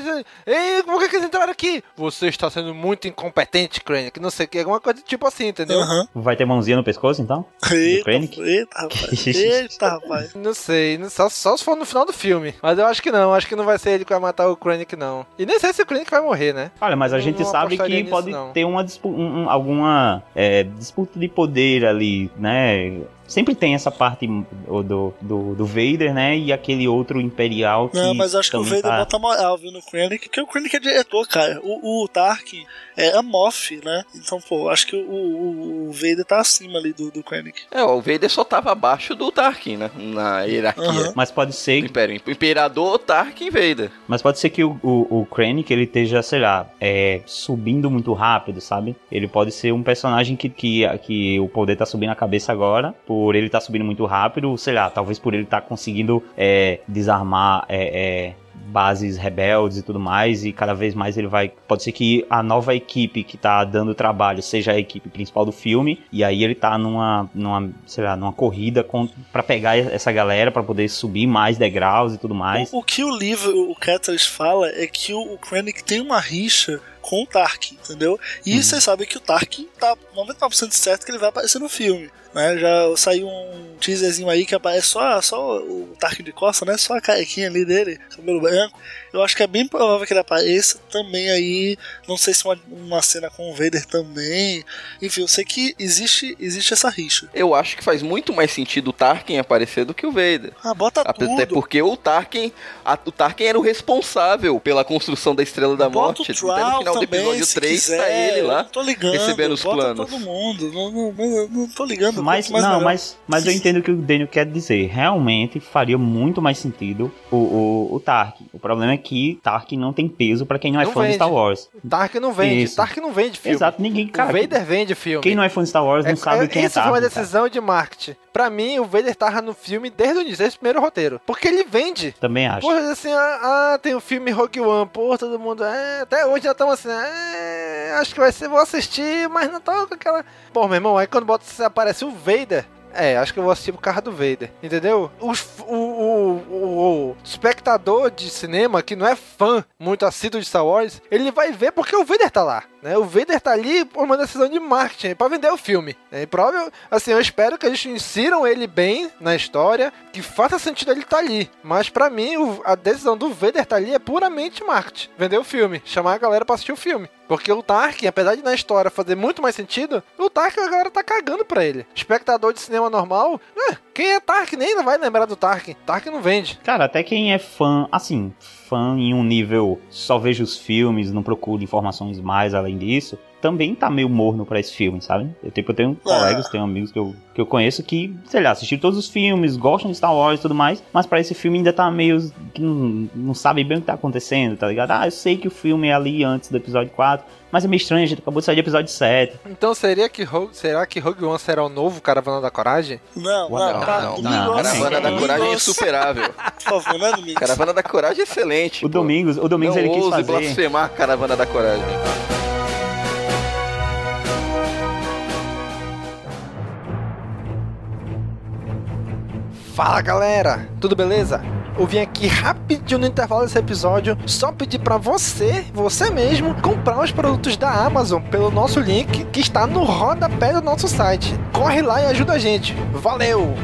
Ei, por que, que eles entraram aqui? Você está sendo muito incompetente, Krennic. Não sei o que, alguma coisa tipo assim, entendeu? Uhum. Vai ter mãozinha no pescoço, então? Eita, eita, rapaz. eita, rapaz. Não sei, só, só se for no final do filme. Mas eu acho que não, acho que não vai ser ele que vai matar o Krennic, não. E nem sei se o Krennic vai morrer, né? Olha, mas a não, gente não sabe que pode nisso, ter uma disputa, um, alguma é, disputa de poder ali, né? Sempre tem essa parte do, do, do Vader, né? E aquele outro Imperial que. Não, mas acho que o Vader tá... bota moral, viu, no Krennic, porque o Krennic é diretor, cara. O, o Tarkin é a Moff, né? Então, pô, acho que o, o, o Vader tá acima ali do, do Krennic. É, o Vader só tava abaixo do Tarkin, né? Na hierarquia. Uhum. Mas pode ser. Império. Imperador, Tarkin Vader. Mas pode ser que o, o, o Krennic ele esteja, sei lá, é, subindo muito rápido, sabe? Ele pode ser um personagem que, que, que o poder tá subindo a cabeça agora. Por por ele estar tá subindo muito rápido, sei lá, talvez por ele estar tá conseguindo é, desarmar é, é, bases rebeldes e tudo mais, e cada vez mais ele vai. Pode ser que a nova equipe que tá dando trabalho seja a equipe principal do filme, e aí ele tá numa, numa sei lá, numa corrida para pegar essa galera para poder subir mais degraus e tudo mais. O, o que o livro, o Catalyst fala é que o, o Krennic tem uma rixa com o Tarkin, entendeu? E Uhum. você sabe que o Tarkin tá 99% certo que ele vai aparecer no filme. Né? Já saiu um teaserzinho aí que aparece só, só o Tarkin de Costa, né? Só a carequinha ali dele, cabelo branco. Eu acho que é bem provável que ele apareça também aí. Não sei se uma, uma cena com o Vader também. Enfim, eu sei que existe, existe essa rixa. Eu acho que faz muito mais sentido o Tarkin aparecer do que o Vader. Ah, bota Até tudo. porque o Tarkin, a- o Tarkin era o responsável pela construção da Estrela da Bota Morte. Até no final do também, episódio se 3 tá quiser, ele lá não tô ligando, recebendo os bota planos. todo mundo. Não, não, não, não tô ligando. Mas, não, melhor. mas, mas eu entendo o que o Daniel quer dizer. Realmente faria muito mais sentido o, o, o Tarkin. O problema é que Tarkin não tem peso pra quem não é Não fã de vende. Star Wars. Tarkin não vende. Isso. Não vende filme. Exato, ninguém, cara. o Vader vende filme. Quem não é fã de Star Wars não sabe quem é Isso foi uma Tarkin. cara. decisão de marketing. Pra mim, o Vader tava no filme desde o início, desde o primeiro roteiro. Porque ele vende. Também acho. Pô, assim, ah, ah, tem o filme Rogue One, pô, todo mundo. É, até hoje já estão assim, é, acho que vai ser, vou assistir, mas não tô com aquela. Pô, meu irmão, aí quando bota, aparece o Vader. É, acho que eu vou assistir por causa do Vader, entendeu? Os- o, o, o, o espectador de cinema que não é fã muito assíduo de Star Wars, ele vai ver porque o Vader tá lá, né? O Vader tá ali por uma decisão de marketing, pra vender o filme. Né? E provável, assim, eu espero que eles insiram ele bem na história, que faça sentido ele estar ali. Mas pra mim, o- a decisão do Vader tá ali é puramente marketing. Vender o filme, chamar a galera pra assistir o filme. Porque o Tarkin, apesar de na história fazer muito mais sentido, o Tarkin a galera tá cagando pra ele. Espectador de cinema normal, é, quem é Tarkin nem vai lembrar do Tarkin. Tarkin não vende. Cara, até quem é fã, assim, fã em um nível só veja os filmes, não procura informações mais além disso, também tá meio morno pra esse filme, sabe? Eu, tipo, eu tenho colegas, tenho amigos que eu, que eu conheço que, sei lá, assistiram todos os filmes, gostam de Star Wars e tudo mais, mas pra esse filme ainda tá meio que não, não sabe bem o que tá acontecendo, tá ligado? Ah, eu sei que o filme é ali antes do episódio 4, mas é meio estranho, a gente acabou de sair do episódio 7. Então seria que Rogue, será que Rogue One será o novo Caravana da Coragem? Não, Não, não, tá. Não, não, negócio- Caravana da Coragem é insuperável. Por favor, né, Domingos? Caravana da Coragem é excelente. O pô. Domingos, o Domingos Não ele quis fazer... blasfemar Caravana da Coragem. Fala galera, tudo beleza? Eu vim aqui rapidinho no intervalo desse episódio só pedir pra você, você mesmo, comprar os produtos da Amazon pelo nosso link que está no rodapé do nosso site. Corre lá e ajuda a gente. Valeu!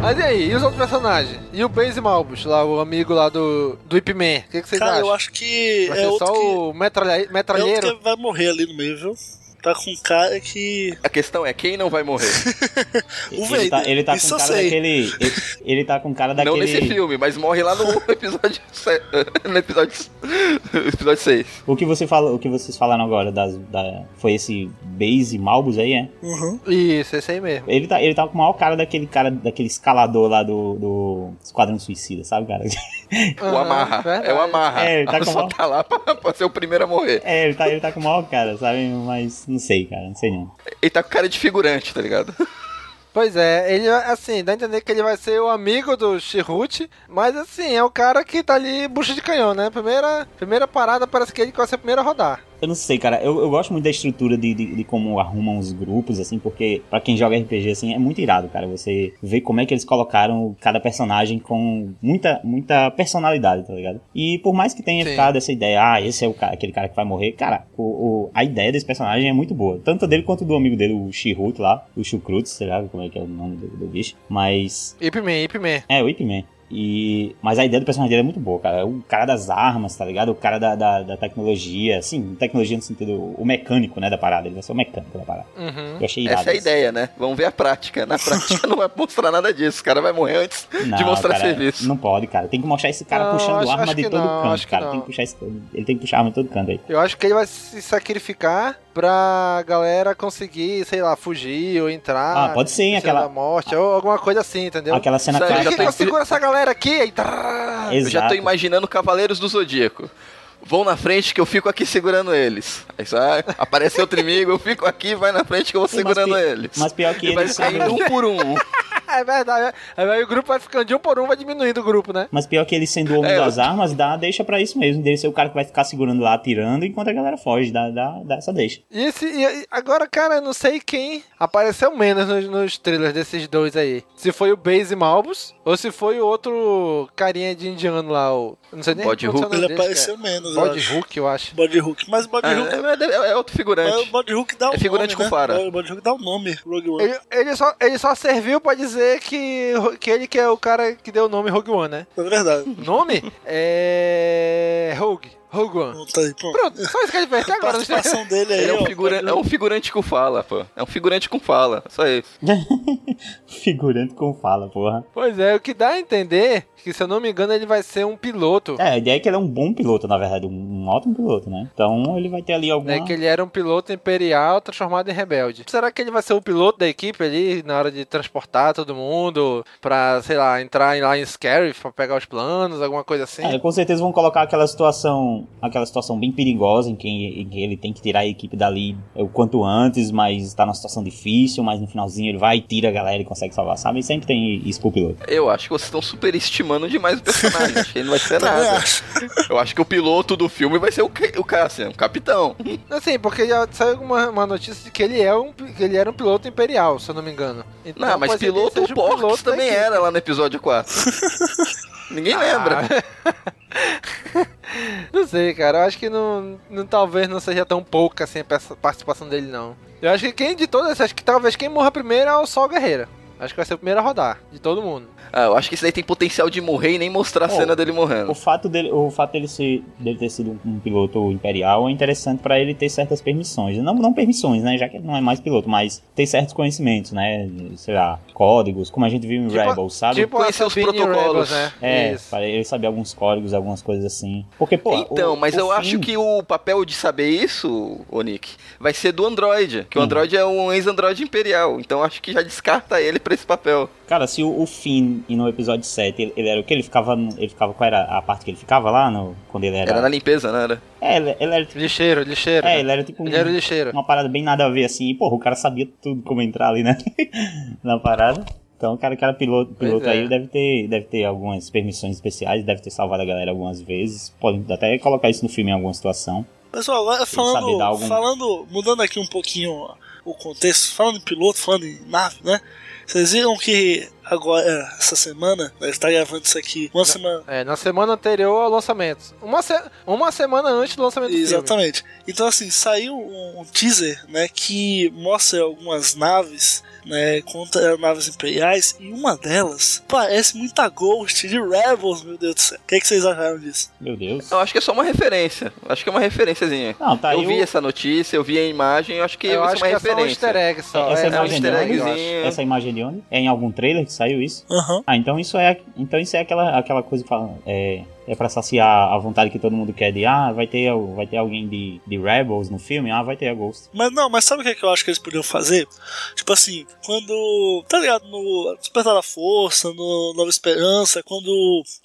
Mas e aí, e os outros personagens? E o Base Malbus, lá, o amigo lá do, do Ip Man? O que, que vocês Cara, acham? eu acho que Vai é ser outro só que, o metralha- é metralheiro? outro que vai morrer ali no meio, viu? Tá com cara que. A questão é quem não vai morrer. O Ele tá, Vader, ele tá com isso eu cara sei. daquele. Ele, ele tá com cara daquele. Não nesse filme, mas morre lá no episódio no episódio episódio 6. O que você fala, o que vocês falaram agora das, da, foi esse Base Malbus aí, é? Uhum. Isso, esse aí mesmo. Ele tá, ele tá com o maior cara daquele cara, daquele escalador lá do, do Esquadrão Suicida, sabe, cara? O Amarra. É o Amarra. É, ele tá com uma- tá lá pra, pra ser o primeiro a morrer. É, ele tá, ele tá com o maior cara, sabe? Mas não sei, cara, não sei não. Ele tá com cara de figurante, tá ligado? Pois é, ele assim, dá a entender que ele vai ser o amigo do Chirrut, mas assim, é o cara que tá ali bucha de canhão, né? Primeira, primeira parada parece que ele vai ser o primeiro a rodar. Eu não sei, cara. Eu, eu gosto muito da estrutura de, de, de como arrumam os grupos, assim, porque pra quem joga RPG, assim, é muito irado, cara. Você vê como é que eles colocaram cada personagem com muita, muita personalidade, tá ligado? E por mais que tenha Sim. ficado essa ideia, ah, esse é o cara, aquele cara que vai morrer, cara, o, o- a ideia desse personagem é muito boa. Tanto dele quanto do amigo dele, o Shihut lá, o Shukrut, sei lá como é que é o nome do, do bicho. Mas Ip Man, Ip Man. é, o Ip Man. E... Mas a ideia do personagem dele é muito boa, cara. É o cara das armas, tá ligado? O cara da, da, da tecnologia. Sim, tecnologia no sentido. O mecânico, né, da parada. Ele vai ser o mecânico da parada. Uhum. Eu achei irado. Essa é a isso. ideia, né? Vamos ver a prática. Na prática não vai mostrar nada disso. O cara vai morrer antes de Não, mostrar cara, serviço. Não pode, cara. Tem que mostrar esse cara Não, puxando acho- arma acho de todo não, canto, cara. Tem que puxar esse... Ele tem que puxar arma de todo canto aí. Eu acho que ele vai se sacrificar pra galera conseguir, sei lá, fugir ou entrar. Ah, pode Estrela aquela- da morte, ou alguma coisa assim, entendeu? Aquela cena clássica. já tô- seguro essa galera aqui? E trrr. Eu já tô Exato. imaginando Cavaleiros do Zodíaco. Vão na frente que eu fico aqui segurando eles. Aí só aparece outro inimigo, eu fico aqui, vai na frente que eu vou Sim, mas segurando pi- eles. mas pior que e vai eles saindo sabem- um por um. é verdade. Aí o grupo vai ficando de um por um, vai diminuindo o grupo, né? Mas pior que ele sendo o homem É, das eu- armas, dá, deixa pra isso mesmo. Dele ser o cara que vai ficar segurando lá, atirando, enquanto a galera foge. Dá, dá, dá essa deixa. E, esse, e- agora, cara, eu não sei quem apareceu menos nos, nos trailers desses dois aí. Se foi o Base Malbus ou se foi o outro carinha de indiano lá, o. Não sei nem Body é nome Ele dele, apareceu cara. menos, eu Body acho. Hook, eu acho. Body Hook. Mas Body Ah, Hook. é, é- é outro mas figurante. o Body Hook dá o É figurante nome, com fara. Né? O Body Hook dá o nome, Rogue One. Ele, ele só, ele só serviu pra dizer que, que ele que é o cara que deu o nome Rogue One, né? É verdade. O nome é. Rogue. Rogue One. Tá aí, pronto. Só isso que a gente vai até A agora. participação dele aí, é um, figura... É um figurante com fala, pô. É um figurante com fala. Só isso. Figurante com fala, porra. Pois é, o que dá a entender que, se eu não me engano, ele vai ser um piloto. É, a ideia é que ele é um bom piloto, na verdade. Um, um ótimo piloto, né? Então ele vai ter ali alguma... Né, que ele era um piloto imperial transformado em rebelde. Será que ele vai ser o piloto da equipe ali na hora de transportar todo mundo pra, sei lá, entrar lá em Scarif pra pegar os planos, alguma coisa assim? É, com certeza vão colocar aquela situação, aquela situação bem perigosa em que, em que ele tem que tirar a equipe dali o quanto antes, mas tá numa situação difícil, mas no finalzinho ele vai, tira a galera e consegue salvar, sabe? E sempre tem isso pro piloto. Eu acho que vocês estão superestimando demais o personagem. acho que ele não vai ser nada. Eu acho que o piloto do filme vai ser o, o Cassian, o capitão. Assim, porque já saiu uma, uma notícia de que ele, é um, que ele era um piloto imperial, se eu não me engano. Então, Não, mas piloto o Porks piloto também era lá no episódio 4. Ninguém lembra. Não sei, cara. Eu acho que não, não- talvez não seja tão pouca assim a participação dele, não. Eu acho que quem de todas, acho que talvez quem morra primeiro é o Sol Guerreira. Acho que vai ser o primeiro a rodar, de todo mundo. Ah, eu acho que esse daí tem potencial de morrer e nem mostrar a Oh, cena dele morrendo. O fato dele, o fato dele, ser, dele ter sido um piloto imperial é interessante pra ele ter certas permissões. Não, não permissões, né? Já que ele não é mais piloto, mas ter certos conhecimentos, né? Sei lá, códigos, como a gente viu em Tipo- Rebels, sabe? Tipo Conhecer os protocolos. Rebels, né? É, Isso. para ele saber alguns códigos, algumas coisas assim. Porque, pô. Então, o- mas o eu fim- acho que o papel de saber isso, ô Nick, vai ser do Android. Que o Uhum. Android é um ex-Android imperial. Então acho que já descarta ele pra esse papel. Cara, se o, o Finn, e no episódio 7, ele, ele era o que? Ele ficava. no- Ele ficava. Qual era a parte que ele ficava lá? No, quando ele era. Era na limpeza, né? Era? É, ele, ele era tipo. Lixeiro, lixeiro. É, ele era tipo. um- Ele era lixeiro. Uma parada bem nada a ver assim. E, porra, o cara sabia tudo como entrar ali, né? na parada. Então o cara que era piloto, piloto Pois é. aí deve ter, deve ter algumas permissões especiais, deve ter salvado a galera algumas vezes. Podem até colocar isso no filme em alguma situação. Pessoal, falando, algum- falando, mudando aqui um pouquinho o contexto, falando em piloto, falando em nave, né? Vocês viram que agora, essa semana, a gente tá gravando isso aqui, uma semana. É, na semana anterior ao lançamento. Uma, se- uma semana antes do lançamento do filme. Exatamente. Então, assim, saiu um, um teaser, né, que mostra algumas naves, né, contra naves imperiais, e uma delas parece muita Ghost de Rebels, meu Deus do céu. O que, é que vocês acharam disso? Meu Deus. Eu acho que é só uma referência. Acho que é uma referenciazinha. Não, tá eu vi o- essa notícia, eu vi a imagem, eu acho que Eu vai acho ser uma que é só um referência. easter egg só. Essa é, imagem é um de onde? eu. Essa imagem de onde? É em algum trailer que saiu isso? Aham. Ah, então isso é, então isso é aquela, aquela coisa que fala, é, é pra saciar a vontade que todo mundo quer de, ah, vai ter, vai ter alguém de, de Rebels no filme, ah, vai ter a Ghost. Mas não, mas sabe o que, é que eu acho que eles podiam fazer? Tipo assim, quando. Tá ligado? No Despertar da Força, no Nova Esperança, quando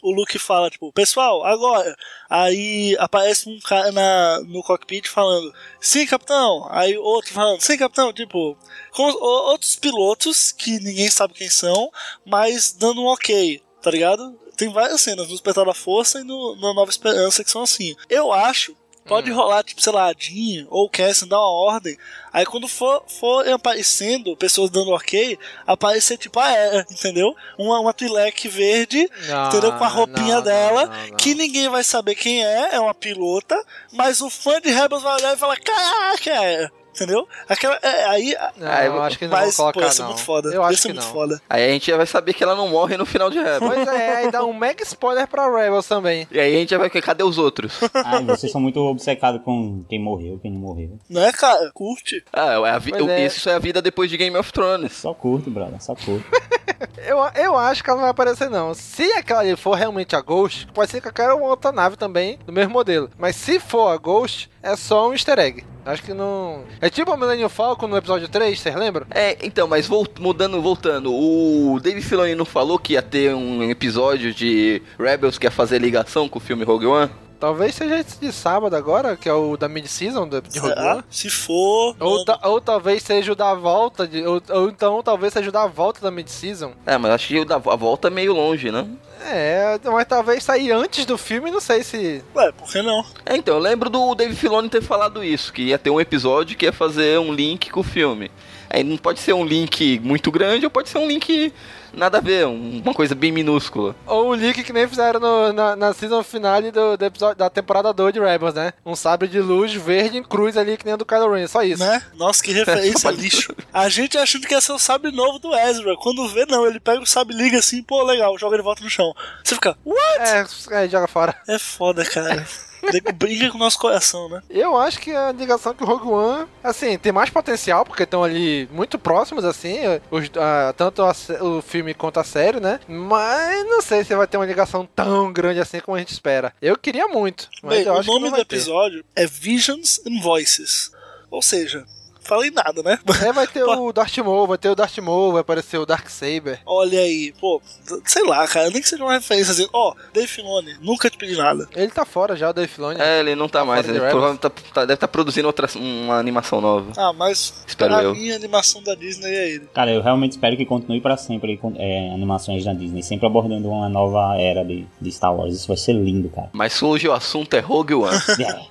o Luke fala, tipo, pessoal, agora. Aí aparece um cara na, no cockpit falando, sim, capitão. Aí outro falando, sim, capitão. Tipo, com outros pilotos que ninguém sabe quem são, mas dando um ok, tá ligado? Tem várias cenas no Despertar da Força e no, no Nova Esperança que são assim. Eu acho Pode rolar, tipo, sei lá, Jean ou o Cassian dar uma ordem. Aí quando for, for aparecendo, pessoas dando ok, aparecer tipo a Era, entendeu? Uma, uma Twi'lek verde, Não, entendeu? Com a roupinha não, dela, não, que ninguém vai saber quem é, é uma pilota, mas o fã de Rebels vai olhar e falar, caraca, é. Entendeu? Aquela, é, aí, Ah, eu eu acho que não mas, vão pô, colocar, ia ser não. muito foda. Eu acho ser que muito não. foda. Aí a gente já vai saber que ela não morre no final de Rebels. Pois é, aí dá um mega spoiler pra Rebels também. e aí a gente já vai ver, cadê os outros? Ai, vocês são muito obcecados com quem morreu, quem não morreu. Não é, cara? Curte. Ah, é a vi- Pois é. Isso é a vida depois de Game of Thrones. Só curto, brother, só curto. Eu, eu acho que ela não vai aparecer, não. Se aquela ali for realmente a Ghost, pode ser que qualquer outra nave também, do mesmo modelo. Mas se for a Ghost, é só um easter egg. Acho que não. É tipo a Millennium Falcon no episódio 3, vocês lembram? É, então, mas vol- mudando, voltando, o Dave Filoni não falou que ia ter um episódio de Rebels que ia fazer ligação com o filme Rogue One? Talvez seja esse de sábado agora, que é o da mid-season de de Rogue. Se for. Ou, ta- ou talvez seja o da volta, de, ou, ou então talvez seja o da volta da mid-season. É, mas acho que o da- a volta é meio longe, né? É, mas talvez sair antes do filme, não sei se. Ué, por que não? É, então, eu lembro do Dave Filoni ter falado isso, que ia ter um episódio que ia fazer um link com o filme. Aí não pode ser um link muito grande, ou pode ser um link nada a ver, um- uma coisa bem minúscula. Ou o leak que nem fizeram no- na, na season finale do, do episódio, da temporada 2 de Rebels, né? Um sabre de luz verde em cruz ali, que nem o do Kylo Ren, só isso. Né? Nossa, que referência lixo. A gente achando que ia ser o sabre novo do Ezra. Quando vê, não, ele pega o sabre, liga assim, pô, legal, joga ele volta no chão. Você fica, what? É, é, joga fora. É foda, cara. Nego briga com o nosso coração, né? Eu acho que a ligação com o Rogue One, assim, tem mais potencial, porque estão ali muito próximos, assim, os- a- tanto a o filme quanto a série, né? Mas não sei se vai ter uma ligação tão grande assim como a gente espera. Eu queria muito, mas Bem, eu o acho que nome não do vai ter. episódio é Visions and Voices. Ou seja, falei nada, né? É, vai ter o Darth Maul, vai ter o Darth Maul, vai aparecer o Darksaber. Olha aí, pô, sei lá, cara, nem que seja uma referência assim, ó, Dave Filoni, nunca te pedi nada. Ele tá fora já, o Dave Filoni. É, ele não tá mais, fora ele de provavelmente tá- tá- deve estar produzindo outra, uma animação nova. Ah, mas Espero pra eu. mim a animação da Disney é ele. Cara, eu realmente espero que continue pra sempre com é, animações da Disney, sempre abordando uma nova era de, de Star Wars. Isso vai ser lindo, cara. Mas hoje o assunto é Rogue One. É.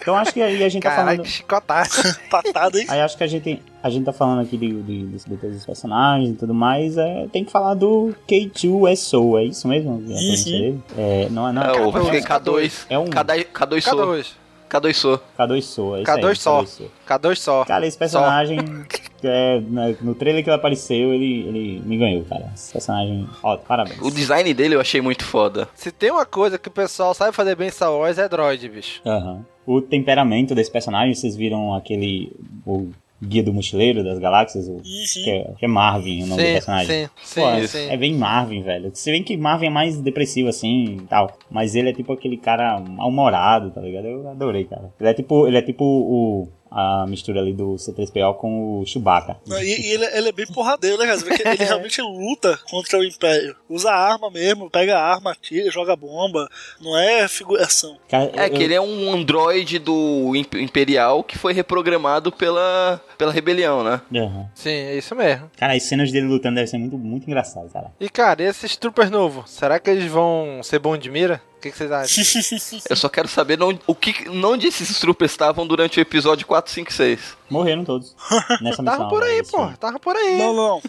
Então acho que aí a gente tá falando. que chicotagem. Patada, hein? Aí acho que a gente, a gente tá falando aqui de, de, de, de todos os personagens e tudo mais. É, tem que falar do K2SO, é isso mesmo? É, dele? é, não é não. É, o vai K2. ficar K2. É um K2 K2 Sou. K2. K2 Sou. K2 Sou, é isso K2 aí, só. K2 Sou. K2 só. Cara, esse personagem, é, na- no trailer que ele apareceu, ele, ele me ganhou, cara. Esse personagem, ó, parabéns. O design dele eu achei muito foda. Se tem uma coisa que o pessoal sabe fazer bem em Star Wars é droid, bicho. Aham. O temperamento desse personagem, vocês viram aquele. O Guia do Mochileiro das Galáxias, o, que, é, que é Marvin o nome Sim, do personagem. sim, sim, Pô, sim. É bem Marvin, velho. Se bem que Marvin é mais depressivo assim e tal. Mas ele é tipo aquele cara mal-humorado, tá ligado? Eu adorei, cara. Ele é tipo, ele é tipo o. A mistura ali do C3PO com o Chewbacca. E, e ele, ele é bem porradeiro, né, cara? Você vê que ele realmente luta contra o Império. Usa arma mesmo, pega a arma, atira, joga bomba. Não é figuração. Cara, É eu- que ele é um androide do Imp- Imperial que foi reprogramado pela, pela rebelião, né? Aham. Sim, é isso mesmo. Cara, as cenas dele lutando devem ser muito, muito engraçado, cara. E cara, esses troopers novos, será que eles vão ser bom de mira? O que, que vocês acham? Eu só quero saber não, o que, onde esses troopers estavam durante o episódio 4, 5 e 6. Morreram todos. Nessa missão. Tava por aí, velho, pô. Tava por aí. Não, não.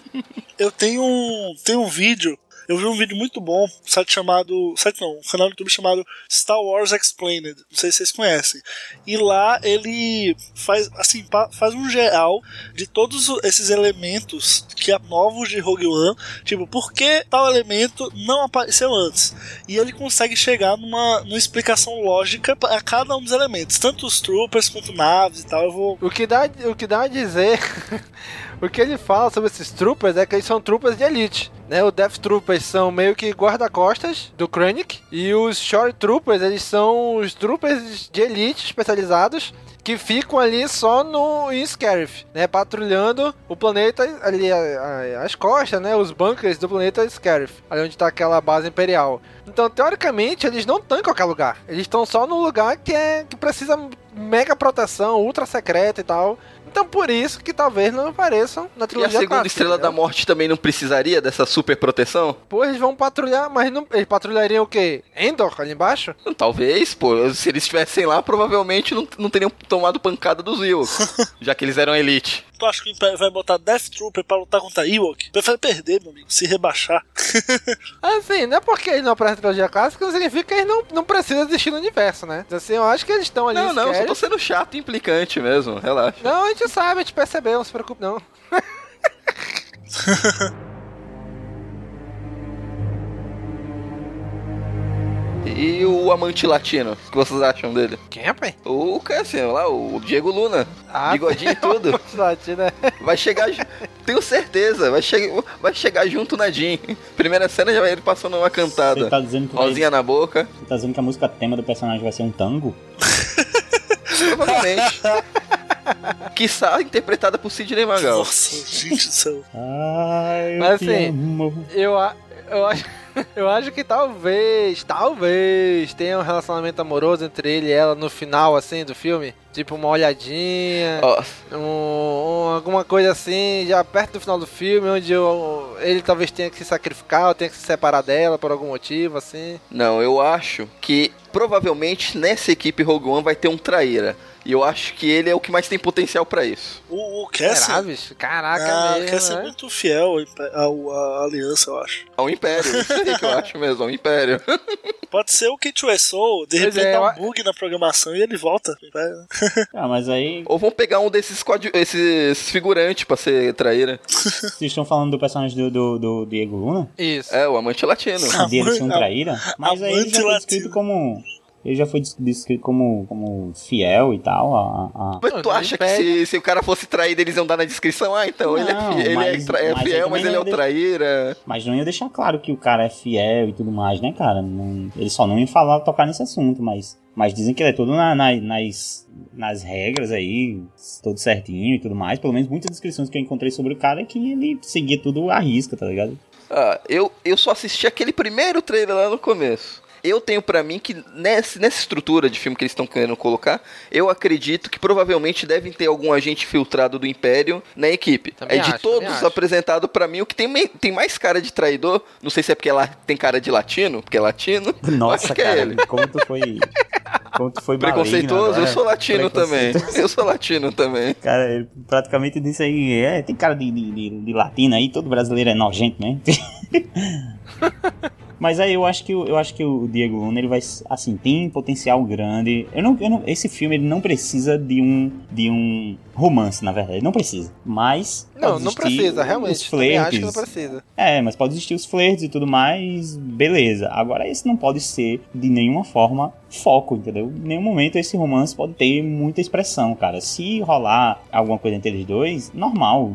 Eu tenho um, tenho um vídeo. Eu vi um vídeo muito bom, um site chamado. Site não, um canal do YouTube chamado Star Wars Explained. Não sei se vocês conhecem. E lá ele faz assim, faz um geral de todos esses elementos que há novos de Rogue One. Tipo, por que tal elemento não apareceu antes? E ele consegue chegar numa, numa explicação lógica para cada um dos elementos. Tanto os troopers quanto naves e tal. Eu vou. O que dá, o que dá a dizer, o que ele fala sobre esses troopers é que eles são troopers de elite. Né? O Death Troopers são meio que guarda-costas do Krennic. E os Shore Troopers, eles são os troopers de elite especializados que ficam ali só no Scarif, né, patrulhando o planeta ali a- a- as costas, né, os bunkers do planeta Scarif, ali onde tá aquela base imperial. Então, teoricamente, eles não estão em qualquer lugar. Eles estão só num lugar que é que precisa mega proteção, ultra secreta e tal. Então, por isso que talvez não apareçam na E a trilogia segunda clássica, estrela da entendeu? morte também não precisaria dessa super proteção? Pô, eles vão patrulhar, mas não, eles patrulhariam o quê? Endor ali embaixo? Talvez, pô. Se eles estivessem lá, provavelmente não, não teriam tomado pancada dos Ewoks. já que eles eram elite. Tu acha que vai botar Death Trooper pra lutar contra Ewok? Prefere perder, meu amigo, se rebaixar. Assim, não é porque eles não aparecem na trilogia clássica, não significa que eles não, não precisam existir no universo, né? Assim, eu acho que eles estão ali Não, não, só tô sendo chato e implicante mesmo. Relaxa. Não, a gente sabe, a gente percebeu, não se preocupe não. E o amante latino? O que vocês acham dele? Quem é, pai? O cara, assim, lá, o Diego Luna. Ah, Bigodinho e tudo. Latina. Vai chegar, tenho certeza, vai, che vai chegar junto na Jean. Primeira cena já vai ele passando uma cantada. Você tá dizendo que vai- Rosinha na boca. Você tá dizendo que a música tema do personagem vai ser um tango? Provavelmente. Quiçá interpretada por Sidney Magal. Nossa, gente do céu. Ai, eu Mas assim, amo. eu, a- eu acho. Eu acho que talvez, talvez tenha um relacionamento amoroso entre ele e ela no final, assim, do filme. Tipo, uma olhadinha, Ó, um- um- alguma coisa assim, já perto do final do filme, onde o- ele talvez tenha que se sacrificar ou tenha que se separar dela por algum motivo, assim. não, eu acho que provavelmente nessa equipe Rogue One vai ter um traíra. E eu acho que ele é o que mais tem potencial pra isso. O, o bicho? Caraca, Ah, o mesmo, Cassian é né? muito fiel ao à aliança, eu acho. Ao Império, isso aí que eu acho mesmo, ao Império. Pode ser o Kate Soul, de Pois repente é, dá um bug na programação e ele volta. Ah, mas aí Ou vão pegar um desses, esses figurantes pra ser traíra. vocês estão falando do personagem do, do, do Diego Luna? Isso. É, o amante latino. Dele ser um Amante- traíra? Mas aí ele foi latino. descrito como. Ele já foi des- descrito como, como fiel e tal. A, a- Mas tu acha que se, se o cara fosse traído, eles iam dar na descrição? Ah, então ele é, Não, ele é mas- tra- é mas aí fiel, também mas ele é o traíra. Mas não ia deixar claro que o cara é fiel e tudo mais, né, cara? Não, ele só não ia falar, tocar nesse assunto, mas, mas dizem que ele é todo na- na- nas, nas regras aí, todo certinho e tudo mais. Pelo menos muitas descrições que eu encontrei sobre o cara é que ele seguia tudo à risca, tá ligado? Ah, eu, eu só assisti aquele primeiro trailer lá no começo. Eu tenho pra mim que nessa, nessa estrutura de filme que eles estão querendo colocar, eu acredito que provavelmente devem ter algum agente filtrado do Império na equipe. Também é de acho, todos apresentado pra mim o que tem, tem mais cara de traidor. Não sei se é porque lá tem cara de latino, porque é latino. Nossa, é cara, ele. como tu foi. Como tu foi maligno Preconceituoso? agora. Eu sou latino também. Eu sou latino também. Cara, ele praticamente disse aí, é, tem cara de, de, de, de latino aí, todo brasileiro é nojento, né? Mas aí eu acho que eu acho que o Diego Luna ele vai assim tem potencial grande. Eu não, eu não- esse filme ele não precisa de um de um romance na verdade, não precisa. Mas Não, não precisa, os realmente. Também acho que não flertes. precisa. É, mas pode existir os flertes e tudo mais, beleza. Agora esse não pode ser de nenhuma forma foco, entendeu? Em nenhum momento esse romance pode ter muita expressão, cara. Se rolar alguma coisa entre eles dois, normal.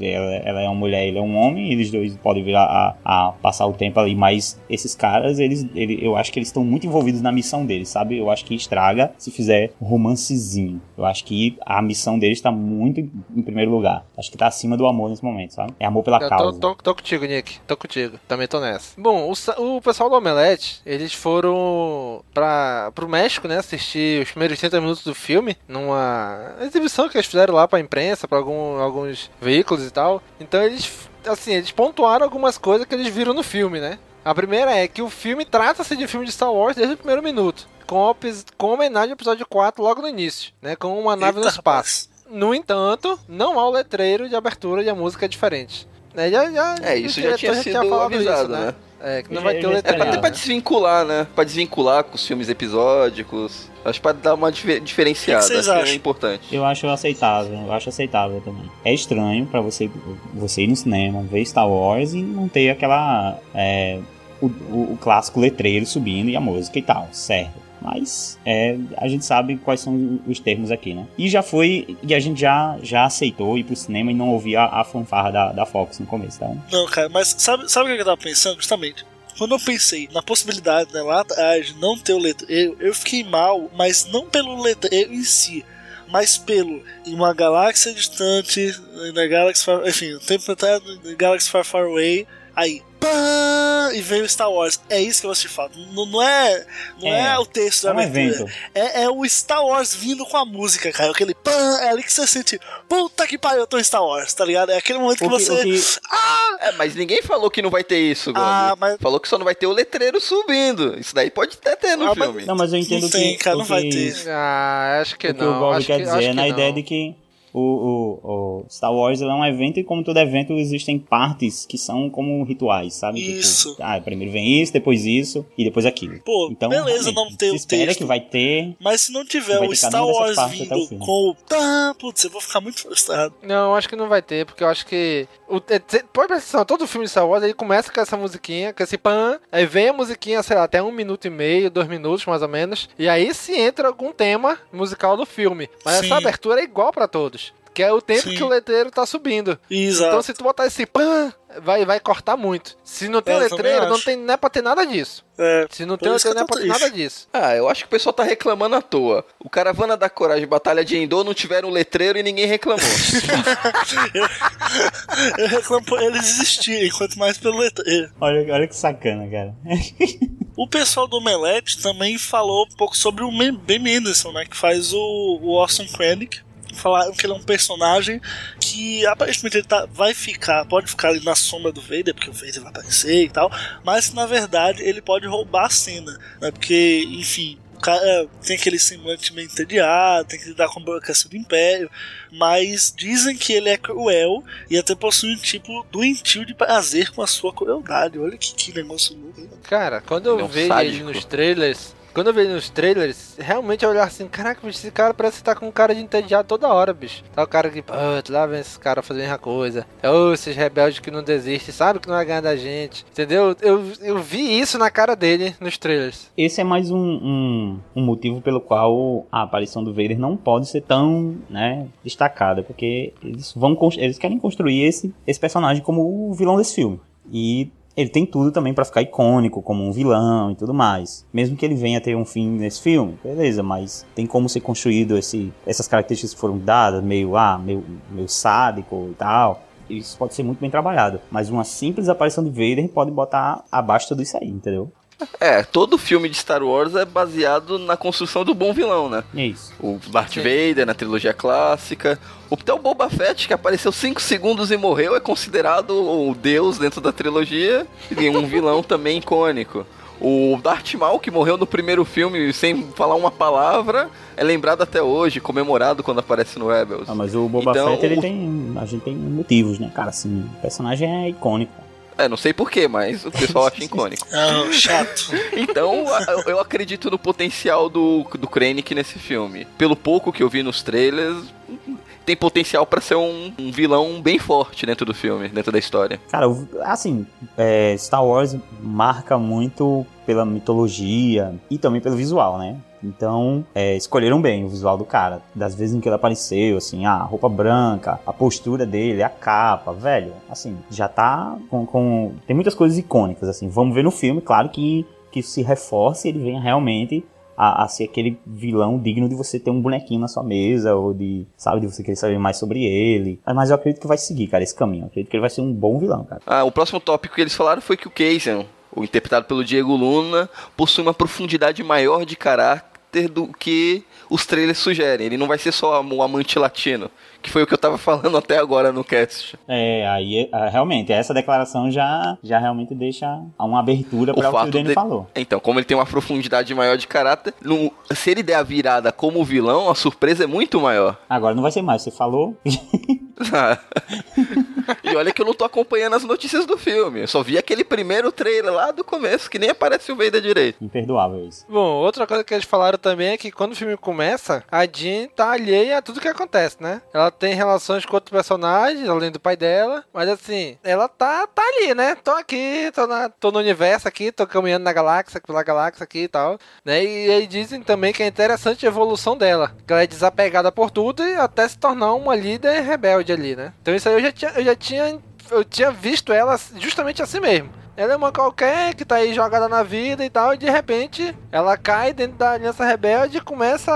Ela, ela é uma mulher, ele é um homem, eles dois podem virar a, a passar o tempo ali, mas esses caras, eles, ele, eu acho que eles estão muito envolvidos na missão deles, sabe? Eu acho que estraga se fizer romancezinho. Eu acho que a missão deles está muito em, em primeiro lugar. Acho que tá acima do amor nesse momento, sabe? É amor pela Eu tô, causa. tô, tô contigo, Nick. Tô contigo. Também tô nessa. Bom, o, o pessoal do Omelete, eles foram pra, pro México, né? Assistir os primeiros 30 minutos do filme. Numa exibição que eles fizeram lá pra imprensa, pra algum, alguns veículos e tal. Então eles, assim, eles pontuaram algumas coisas que eles viram no filme, né? A primeira é que o filme trata-se de filme de Star Wars desde o primeiro minuto. Com, com homenagem ao episódio 4 logo no início, né? Com uma nave no Eita, espaço. No entanto, não há o letreiro de abertura e a música é diferente. Né, já, já, É, isso já tinha sido falado avisado, isso, né? É, que não vai ter o É pra, letreiro. ter- pra desvincular, né? Pra desvincular com os filmes episódicos. Acho que pra dar uma dife- diferenciada. Que vocês acho que é importante. Eu acho aceitável, eu acho aceitável também. É estranho pra você, você ir no cinema, ver Star Wars e não ter aquela. é, o, o- o clássico letreiro subindo e a música e tal, certo. Mas é, a gente sabe quais são os termos aqui, né? E já foi. E a gente já, já aceitou ir pro cinema e não ouvir a, a fanfarra da, da Fox no começo, tá? Não, cara, mas sabe, sabe o que eu tava pensando? Justamente. Quando eu pensei na possibilidade, né, lá atrás, de não ter o letreiro, eu fiquei mal, mas não pelo letreiro em si, mas pelo em uma galáxia distante, na Galaxy Far, enfim, o tempo atrás, Galaxy Far Far Away, aí, pã, e veio Star Wars. É isso que eu assisti falta. Não, não é, não é, É, o texto É da um abertura. evento. É, é o Star Wars vindo com a música, cara. Aquele pã, é ali que você sente, puta que pariu, eu tô em Star Wars, tá ligado? É aquele momento que O que- você. o que- É, mas ninguém falou que não vai ter isso, Gomes. Ah, mas- Falou que só não vai ter o letreiro subindo. Isso daí pode até ter no Ah, mas- filme. Não, mas eu entendo Não tem, que. cara, o não vai que- ter. Ah, acho que o que não. o Bob acho quer que, dizer acho é que na não. ideia de que o, o, o Star Wars ele é um evento e como todo evento existem partes que são como rituais, sabe? Tipo, Isso. ah, primeiro vem isso, depois isso e depois aquilo. Pô, então, beleza não ter se o espera texto. que vai ter. Mas se não tiver o Star Wars o vindo filme. com o. Tá, putz, eu vou ficar muito frustrado. Não, acho que não vai ter, porque eu acho que. O, é, pode prestar atenção, todo filme de Star Wars ele começa com essa musiquinha, com esse pan, aí vem a musiquinha, sei lá, até um minuto e meio, dois minutos mais ou menos, e aí se entra algum tema musical do filme. Mas Sim. essa abertura é igual pra todos. Que é o tempo Sim. que o letreiro tá subindo. Exato. Então se tu botar esse pan, vai, vai cortar muito. Se não tem é, letreiro, não, tem, não é pra ter nada disso. É, Se não tem letreiro, não é pra ter nada disso. Ah, eu acho que o pessoal tá reclamando à toa. O Caravana da Coragem Batalha de Endor não tiveram letreiro e ninguém reclamou. eu, eu reclamo por eles existirem, quanto mais pelo letreiro. Olha, olha que sacana, cara. O pessoal do Omelete também falou um pouco sobre o Ben Mendelsohn, né? Que faz o, o Orson Krennic falaram que ele é um personagem que aparentemente ele tá, vai ficar, pode ficar ali na sombra do Vader, porque o Vader vai aparecer e tal, mas na verdade ele pode roubar a cena, né? Porque, enfim, o cara tem aquele semblante meio entediado, tem que lidar com a burocracia do Império, mas dizem que ele é cruel e até possui um tipo doentio de prazer com a sua crueldade. Olha que, que negócio louco. Cara, quando eu é um vejo ele nos trailers, quando eu vi nos trailers, realmente eu olhar assim, caraca, bicho, esse cara parece que tá com cara de entediado toda hora, bicho. Tá o cara que, pô, lá vem esse cara fazendo a mesma coisa. É oh, esses rebeldes que não desistem, sabe que não vai ganhar da gente. Entendeu? Eu, eu vi isso na cara dele nos trailers. Esse é mais um, um, um motivo pelo qual a aparição do Vader não pode ser tão, né, destacada, porque eles vão eles querem construir esse, esse personagem como o vilão desse filme. E ele tem tudo também para ficar icônico como um vilão e tudo mais. Mesmo que ele venha ter um fim nesse filme, beleza, mas tem como ser construído esse, essas características que foram dadas, meio, ah, meio, meio sádico e tal. Isso pode ser muito bem trabalhado. Mas uma simples aparição de Vader pode botar abaixo tudo isso aí, entendeu? É, todo filme de Star Wars é baseado na construção do bom vilão, né? É isso. O Darth Sim. Vader na trilogia clássica. O Até o Boba Fett, que apareceu 5 segundos e morreu, é considerado o deus dentro da trilogia e um vilão também icônico. O Darth Maul, que morreu no primeiro filme sem falar uma palavra, é lembrado até hoje, comemorado quando aparece no Rebels. Ah, mas o Boba então, Fett, ele tem. A gente tem motivos, né, cara? Assim, o personagem é icônico. É, não sei porquê, mas o pessoal acha icônico. Ah, chato. Então, eu acredito no potencial do, do Krennic nesse filme. Pelo pouco que eu vi nos trailers, tem potencial para ser um, um, vilão bem forte dentro do filme, dentro da história. Cara, assim, é, Star Wars marca muito pela mitologia e também pelo visual, né? Então, é, escolheram bem o visual do cara. Das vezes em que ele apareceu, assim, a roupa branca, a postura dele, a capa, velho, assim, já tá com, com... Tem muitas coisas icônicas, assim. Vamos ver no filme, claro que, que se reforce ele venha realmente a, a, ser aquele vilão digno de você ter um bonequinho na sua mesa, ou de, sabe, de você querer saber mais sobre ele. Mas eu acredito que vai seguir, cara, esse caminho. Eu acredito que ele vai ser um bom vilão, cara. Ah, o próximo tópico que eles falaram foi que o Kaysen, o interpretado pelo Diego Luna, possui uma profundidade maior de caráter do que os trailers sugerem. Ele não vai ser só o amante latino, que foi o que eu tava falando até agora no cast. É, aí é, realmente, essa declaração já, já realmente deixa uma abertura para o, o que o Danny de... falou. Então, como ele tem uma profundidade maior de caráter, no... se ele der a virada como vilão, a surpresa é muito maior. Agora não vai ser mais, você falou. e olha que eu não tô acompanhando as notícias do filme. Eu só vi aquele primeiro trailer lá do começo, que nem aparece o Vader direito. Imperdoável isso. Bom, outra coisa que eles falaram também é que quando o filme começa, a Jean tá alheia a tudo que acontece, né? Ela tem relações com outros personagens, além do pai dela, mas assim, ela tá, tá ali, né? Tô aqui, tô, na, tô no universo aqui, tô caminhando na galáxia, pela galáxia aqui e tal, né? E aí dizem também que é interessante a evolução dela, que ela é desapegada por tudo e até se tornar uma líder rebelde ali, né? Então isso aí eu já tinha, eu já tinha, eu tinha visto ela justamente assim mesmo. Ela é uma qualquer que tá aí jogada na vida e tal, e de repente ela cai dentro da Aliança Rebelde e começa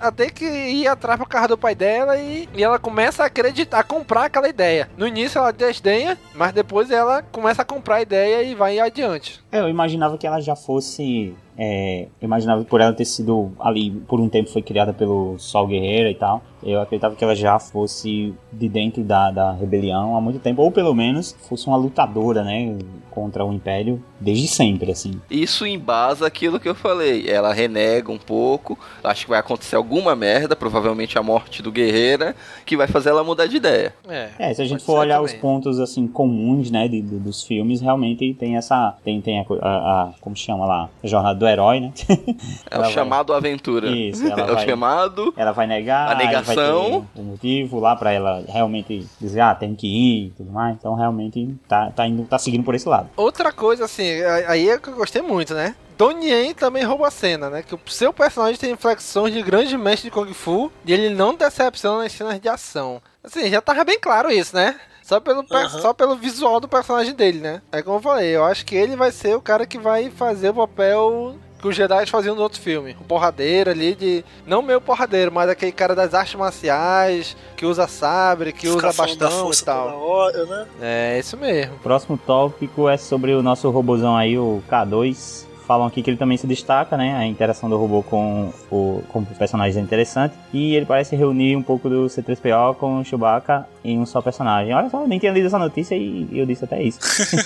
a, ter que ir atrás pro carro do pai dela e, e ela começa a acreditar, a comprar aquela ideia. No início ela desdenha, mas depois ela começa a comprar a ideia e vai adiante. É, eu imaginava que ela já fosse é, imaginava que por ela ter sido ali, por um tempo foi criada pelo Sol Guerreiro e tal. Eu acreditava que ela já fosse de dentro da, da rebelião há muito tempo, ou pelo menos fosse uma lutadora, né, contra o Império desde sempre, assim. Isso embasa aquilo que eu falei. Ela renega um pouco, acho que vai acontecer alguma merda, provavelmente a morte do Guerreira, que vai fazer ela mudar de ideia. É, é se a gente for olhar também. os pontos, assim, comuns, né, de, de, dos filmes, realmente tem essa, tem, tem a, a, a como chama lá, a jornada do herói, né? É o chamado aventura. Isso, ela é vai, o chamado. Ela vai negar. A negação. o um motivo lá para ela realmente dizer, ah, tem que ir e tudo mais. Então realmente tá, tá, indo, tá seguindo por esse lado. Outra coisa, assim, aí é que eu gostei muito, né? Donnie Yen também rouba a cena, né? Que o seu personagem tem inflexões de grande mestre de Kung Fu e ele não decepciona nas cenas de ação. Assim, já tava bem claro isso, né? Só pelo, Aham. só pelo visual do personagem dele, né? É como eu falei, eu acho que ele vai ser o cara que vai fazer o papel que os Jedi faziam no outro filme. O porradeiro ali de. Não meio porradeiro, mas aquele cara das artes marciais, que usa sabre, que Ficar usa bastão e tal. hora, né? É, isso mesmo. Próximo tópico é sobre o nosso robozão aí, o K2. Falam aqui que ele também se destaca, né? A interação do robô com o, com o personagem é interessante. E ele parece reunir um pouco do C3PO com o Chewbacca em um só personagem. Olha só, eu nem tinha lido essa notícia e eu disse até isso.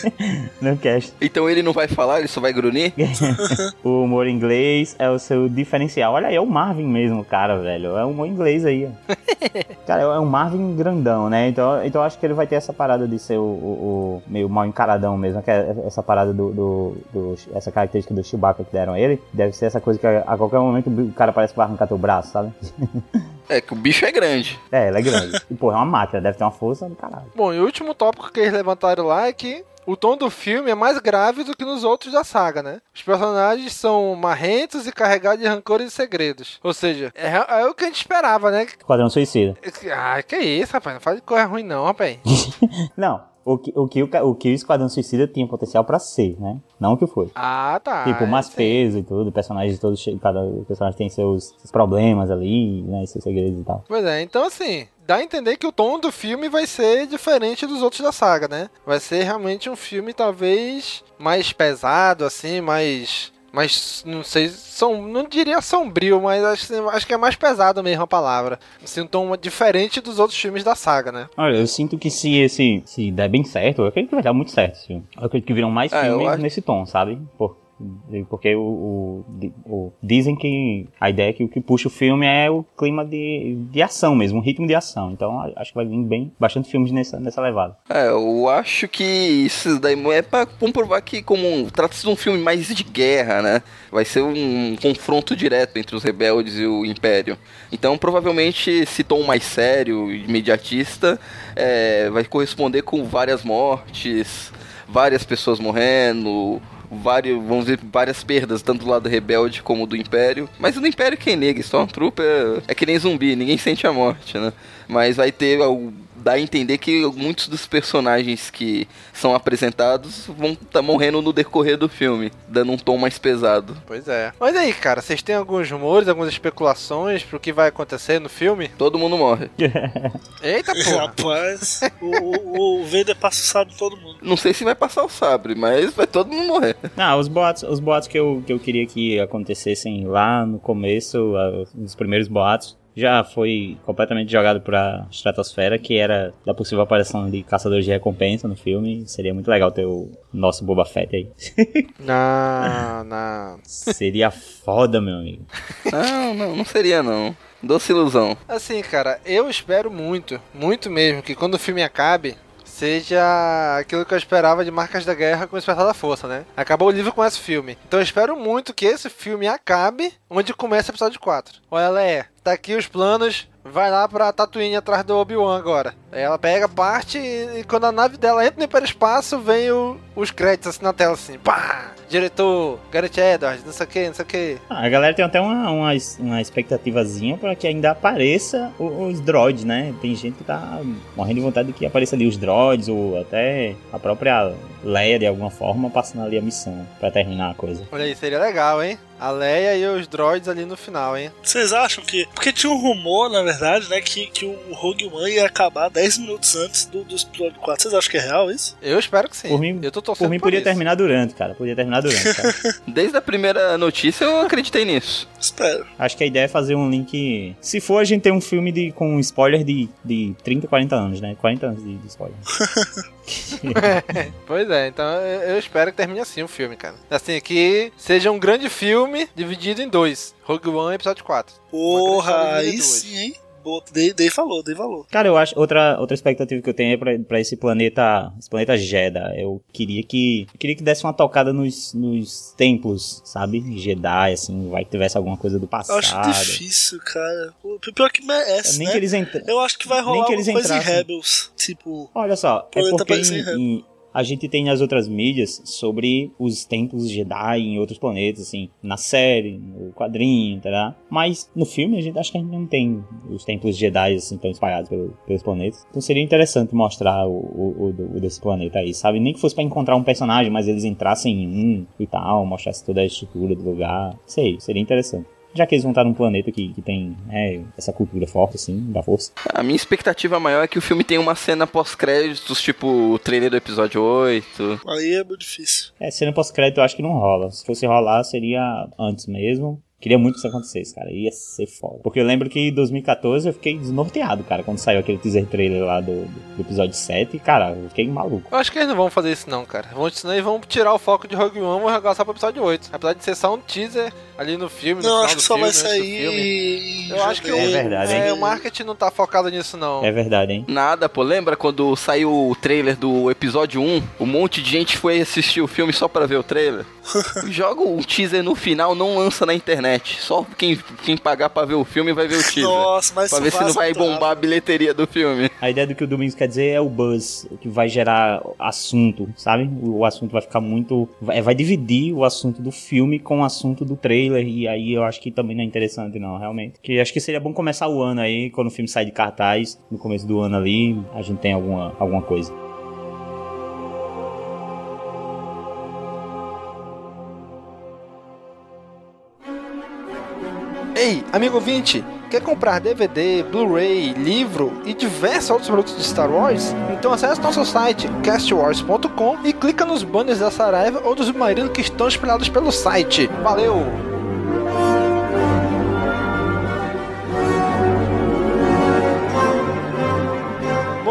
no cast. Então ele não vai falar, ele só vai grunir? O humor inglês é o seu diferencial. Olha aí, é o Marvin mesmo, cara, velho. É o humor inglês aí, ó. Cara, é um Marvin grandão, né? Então, então eu acho que ele vai ter essa parada de ser o, o- o meio mal encaradão mesmo, que é essa parada do, do- do- essa característica do Chewbacca que deram a ele. Deve ser essa coisa que a, a qualquer momento o cara parece que vai arrancar teu braço, sabe? É que o bicho é grande. É, ele é grande. E, porra, é uma máquina, deve ter uma força do caralho. Bom, e o último tópico que eles levantaram lá é que o tom do filme é mais grave do que nos outros da saga, né? Os personagens são marrentos e carregados de rancores e segredos. Ou seja, é, é o que a gente esperava, né? Esquadrão Suicida. Ah, que isso, rapaz. Não faz de coisa ruim não, rapaz. Não, o que o, que o, o, que o Esquadrão Suicida tinha potencial pra ser, né? Não o que foi. Ah, tá. Tipo, mais peso e tudo, personagens todos, cada personagem tem seus, seus problemas ali, né, seus segredos e tal. Pois é, então assim, dá a entender que o tom do filme vai ser diferente dos outros da saga, né? Vai ser realmente um filme talvez mais pesado, assim, mais. Mais não sei, não diria sombrio, mas acho, acho que é mais pesado mesmo a palavra. Assim, um tom diferente dos outros filmes da saga, né? Olha, eu sinto que se esse se der bem certo, eu acredito que vai dar muito certo esse filme. Eu acredito que virão mais eu filmes acho- nesse tom, sabe? Por- porque o, o- o- dizem que a ideia é que o que puxa o filme é o clima de, de ação mesmo, um ritmo de ação. Então acho que vai vir bem bastante filmes nessa, nessa levada. É, eu acho que isso daí é pra comprovar que como trata-se de um filme mais de guerra, né? Vai ser um confronto direto entre os rebeldes e o Império. Então provavelmente esse tom mais sério, imediatista, é, vai corresponder com várias mortes, várias pessoas morrendo, vários, vamos dizer, várias perdas, tanto do lado rebelde como do Império. Mas no Império quem nega? Stormtrooper é que nem zumbi, ninguém sente a morte, né? Mas vai ter al- dá a entender que muitos dos personagens que são apresentados vão estar morrendo no decorrer do filme, dando um tom mais pesado. Pois é. Mas aí, cara, vocês têm alguns rumores, algumas especulações pro que vai acontecer no filme? Todo mundo morre. Eita porra. Rapaz, o, o, o Vader passa o em todo mundo. Não sei se vai passar o sabre, mas vai todo mundo morrer. Ah, os boatos, os boatos que eu, que eu queria que acontecessem lá no começo, ah, os primeiros boatos, já foi completamente jogado pra estratosfera, que era da possível aparição de caçadores de recompensa no filme. Seria muito legal ter o nosso Boba Fett aí. Não, não. Seria foda, meu amigo. Não, não, não seria não. Doce ilusão. Assim, cara, eu espero muito, muito mesmo, que quando o filme acabe, seja aquilo que eu esperava de Marcas da Guerra com o Despertar da Força, né? Acabou o livro com esse filme. Então eu espero muito que esse filme acabe onde começa o episódio 4. Olha, Leia, tá aqui os planos, vai lá pra Tatooine atrás do Obi-Wan agora. Aí ela pega, parte e, quando a nave dela entra no hiperespaço, vem o- os créditos assim na tela assim, pá! Diretor, Gareth Edwards, não sei o que, não sei o que. Ah, a galera tem até uma, uma, uma expectativazinha pra que ainda apareça o- os droids, né? Tem gente que tá morrendo de vontade de que apareça ali os droids, ou até a própria Leia de alguma forma passando ali a missão pra terminar a coisa. Olha aí, seria legal, hein? A Leia e os droids ali no final, hein? Vocês acham que. Porque tinha um rumor, na verdade, né? Que, que o Rogue One ia acabar 10 minutos antes do, do episódio 4. Vocês acham que é real isso? Eu espero que sim. Por mim, eu tô torcendo por mim podia isso. terminar durante, cara. Podia terminar durante, cara. Desde a primeira notícia eu acreditei nisso. Espero. Acho que a ideia é fazer um link. Se for, a gente tem um filme de, com spoiler de, de 30, 40 anos, né? 40 anos de, de spoiler. Pois é, então eu espero que termine assim o filme, cara. Assim, que seja um grande filme dividido em dois. Rogue One e episódio 4. Porra, aí sim, hein? Boa, Dei, dei valor, dei valor. Cara, eu acho outra outra expectativa que eu tenho é pra, pra esse planeta, esse planeta Jeddah. Eu queria que eu queria que desse uma tocada nos, nos templos, sabe? Jedi assim, vai que tivesse alguma coisa do Eu passado. acho difícil, cara. O Pior que merece, Nem né? que eles. Eu acho que vai Nem rolar que alguma eles coisa em. Rebels. Tipo, Olha só, é porque em- em- a gente tem nas outras mídias sobre os templos Jedi em outros planetas, assim, na série, no quadrinho, tá? Mas no filme a gente acho que a gente não tem os templos Jedi assim tão espalhados pelo, pelos planetas. Então seria interessante mostrar o, o, o, o desse planeta aí, sabe? Nem que fosse para encontrar um personagem, mas eles entrassem em um e tal, mostrasse toda a estrutura do lugar. Sei, seria interessante já que eles vão estar num planeta que, que tem é, essa cultura forte, assim, da força. A minha expectativa maior é que o filme tenha uma cena pós-créditos, tipo o trailer do episódio 8. Aí é muito difícil. É, cena pós-crédito eu acho que não rola. Se fosse rolar, seria antes mesmo. Queria muito que isso acontecesse, cara. Ia ser foda. Porque eu lembro que em 2014 eu fiquei desnorteado, cara, quando saiu aquele teaser trailer lá do, do episódio 7. E, cara, eu fiquei maluco. Eu acho que eles não vão fazer isso, não, cara. Vão, senão eles vão tirar o foco de Rogue One e vão jogar só pro episódio 8. Apesar de ser só um teaser ali no filme. No não, final acho que só filme, vai sair. filme. Eu acho que É o, verdade, hein? é, o marketing não tá focado nisso, não. É verdade, hein? Nada, pô. Lembra quando saiu o trailer do episódio 1? Um monte de gente foi assistir o filme só pra ver o trailer. Joga um teaser no final, não lança na internet. Só quem, quem pagar pra ver o filme vai ver o teaser. Nossa, mas Pra ver se não vai bombar a bilheteria do filme. A ideia do que o Domingos quer dizer é o buzz, que vai gerar assunto, sabe? O assunto vai ficar muito. Vai, vai dividir o assunto do filme com o assunto do trailer. E aí eu acho que também não é interessante, não, realmente. Que acho que seria bom começar o ano aí, quando o filme sai de cartaz, no começo do ano ali, a gente tem alguma, alguma coisa. Ei, amigo ouvinte, quer comprar DVD, Blu-ray, livro e diversos outros produtos de Star Wars? Então acesse nosso site castwars.com e clica nos banners da Saraiva ou dos submarinos que estão espalhados pelo site. Valeu!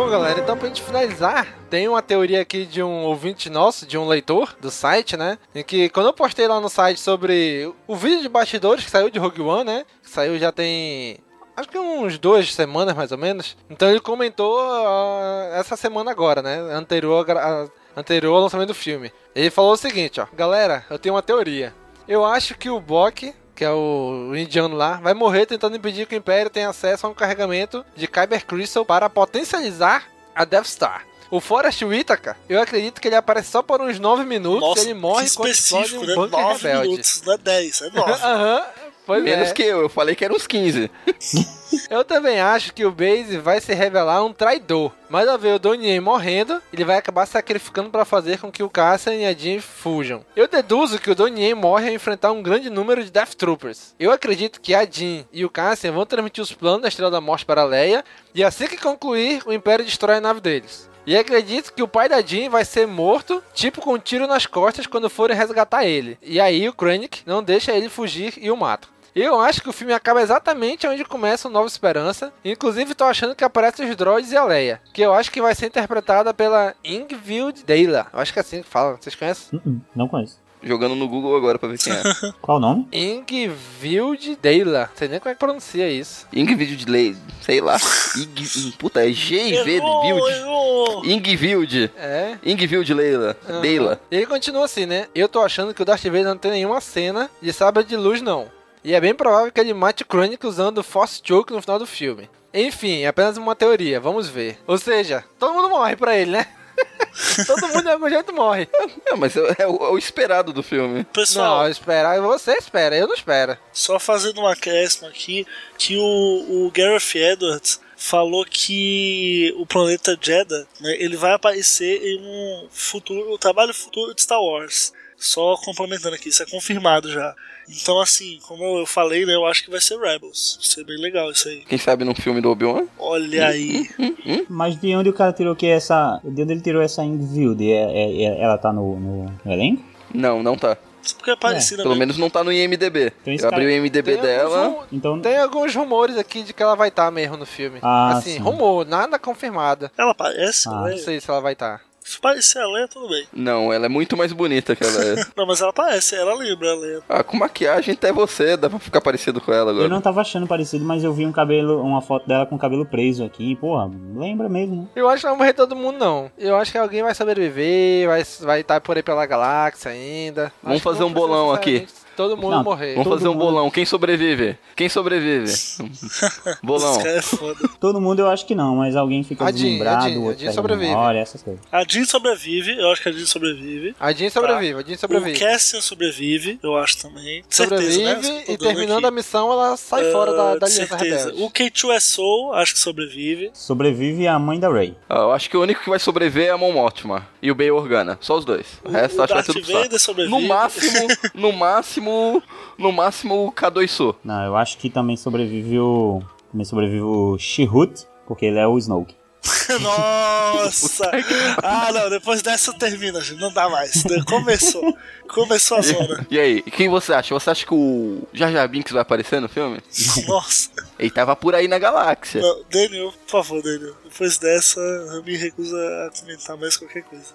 Galera, então pra gente finalizar, tem uma teoria aqui de um ouvinte nosso, de um leitor do site, né? Em que quando eu postei lá no site sobre o vídeo de bastidores que saiu de Rogue One, né? Que saiu já tem acho que uns duas semanas mais ou menos. Então ele comentou ah, essa semana agora, né? Anterior, a- anterior ao lançamento do filme. Ele falou o seguinte, ó. Galera, eu tenho uma teoria. Eu acho que o Bok, que é o indiano lá, vai morrer tentando impedir que o Império tenha acesso a um carregamento de Kyber Crystal para potencializar a Death Star. O Forrest Whitaker, eu acredito que ele aparece só por uns 9 minutos Nossa, ele morre que quando explode específico, um né? bunker 9 rebelde. minutos, não é 10, é 9. Aham, pois Menos é. que eu, eu falei que era uns 15. Eu também acho que o Base vai se revelar um traidor. Mas ao ver o Donnie morrendo, ele vai acabar sacrificando para fazer com que o Cassian e a Jean fujam. Eu deduzo que o Donnie morre ao enfrentar um grande número de Death Troopers. Eu acredito que a Jean e o Cassian vão transmitir os planos da Estrela da Morte para Leia, e assim que concluir, o Império destrói a nave deles. E acredito que o pai da Jean vai ser morto, tipo com um tiro nas costas, quando forem resgatar ele. E aí o Krennic não deixa ele fugir e o mata. Eu acho que o filme acaba exatamente onde começa o Nova Esperança. Inclusive, tô achando que aparecem os droids e a Leia. Que eu acho que vai ser interpretada pela Ingvild Dayla. Eu acho que é assim que fala. Vocês conhecem? Uh-uh, não conheço. Jogando no Google agora pra ver quem é. Qual o nome? Ingvild Dayla. Não sei nem como é que pronuncia isso. Ingvild de Lei, sei lá. Ing... Puta, é G-I-V Vild. Ingvild. É. Ingvild Leila. Aham. Deila. E ele continua assim, né? Eu tô achando que o Darth Vader não tem nenhuma cena de sabre de luz, não. E é bem provável que ele mate o Krennic usando o Force Choke no final do filme. Enfim, é apenas uma teoria, vamos ver. Ou seja, todo mundo morre pra ele, né? todo mundo de algum jeito morre. É, mas é, é o, é o esperado do filme. Pessoal, Não, esperar, você espera, eu não espero. Só fazendo um acréscimo aqui, que o, o Gareth Edwards falou que o planeta Jeddah, né, ele vai aparecer em um futuro, o trabalho futuro de Star Wars. Só complementando aqui, isso é confirmado já. Então, assim, como eu falei, né, eu acho que vai ser Rebels. Vai ser bem legal isso aí. Quem sabe num filme do Obi-Wan? Olha aí. Mas de onde o cara tirou que essa. De onde ele tirou essa Ingvild? É, é- é- ela tá no, no, no elenco? Não, não tá. Porque é parecida Pelo mesmo. menos não tá no IMDB. Então Eu abri cara- o IMDB Tem dela. alguns Então. Tem alguns rumores aqui de que ela vai estar mesmo no filme. Ah, assim, sim. rumor, nada confirmado. Ela parece, Ah. Não é- sei se ela vai estar. Se parecer a Leia, tudo bem. Não, ela é muito mais bonita que ela é. Não, mas ela parece, ela lembra a Leia. ah, com maquiagem até você, dá pra ficar parecido com ela Eu agora. não tava achando parecido, mas eu vi um cabelo, uma foto dela com o cabelo preso aqui. Porra, lembra mesmo, né? Eu acho que não vai morrer todo mundo, não. Eu acho que alguém vai sobreviver, vai estar vai tá por aí pela galáxia ainda. Vamos Acho fazer um bolão aqui. Todo mundo Não, morrer. Vamos fazer um mundo. bolão. Quem sobrevive? Quem sobrevive? bolão. Esse cara é foda. Todo mundo eu acho que não, mas alguém fica A Jean, a Jean, a Jean sobrevive. memória, essas coisas. A Jean sobrevive, eu acho que a Jean sobrevive. A Jean sobrevive, a Jean sobrevive. O Cassian sobrevive, eu acho também. Sobrevive Certeza, né? E terminando aqui. a missão, ela sai fora da, da de Aliança certeza. Rebelde. O K2SO, acho que sobrevive. Sobrevive a mãe da Ray. Ah, Eu acho que o único que vai sobreviver é a Mon Mothma e o Bail Organa. Só os dois. O resto o acho que tudo Vader sobrevive. No máximo, no máximo, no máximo o K2SO. Não, eu acho que também sobrevive o. Também sobrevive o Shihut, porque ele é o Snoke. Nossa! ah, não, depois dessa termina, gente. Não dá mais. Começou. Começou a zona. E aí, quem você acha? Você acha que o Jar Jar Binks vai aparecer no filme? Nossa. Ele tava por aí na galáxia. Não, Daniel, por favor, Daniel. Depois dessa, eu me recuso a comentar mais qualquer coisa.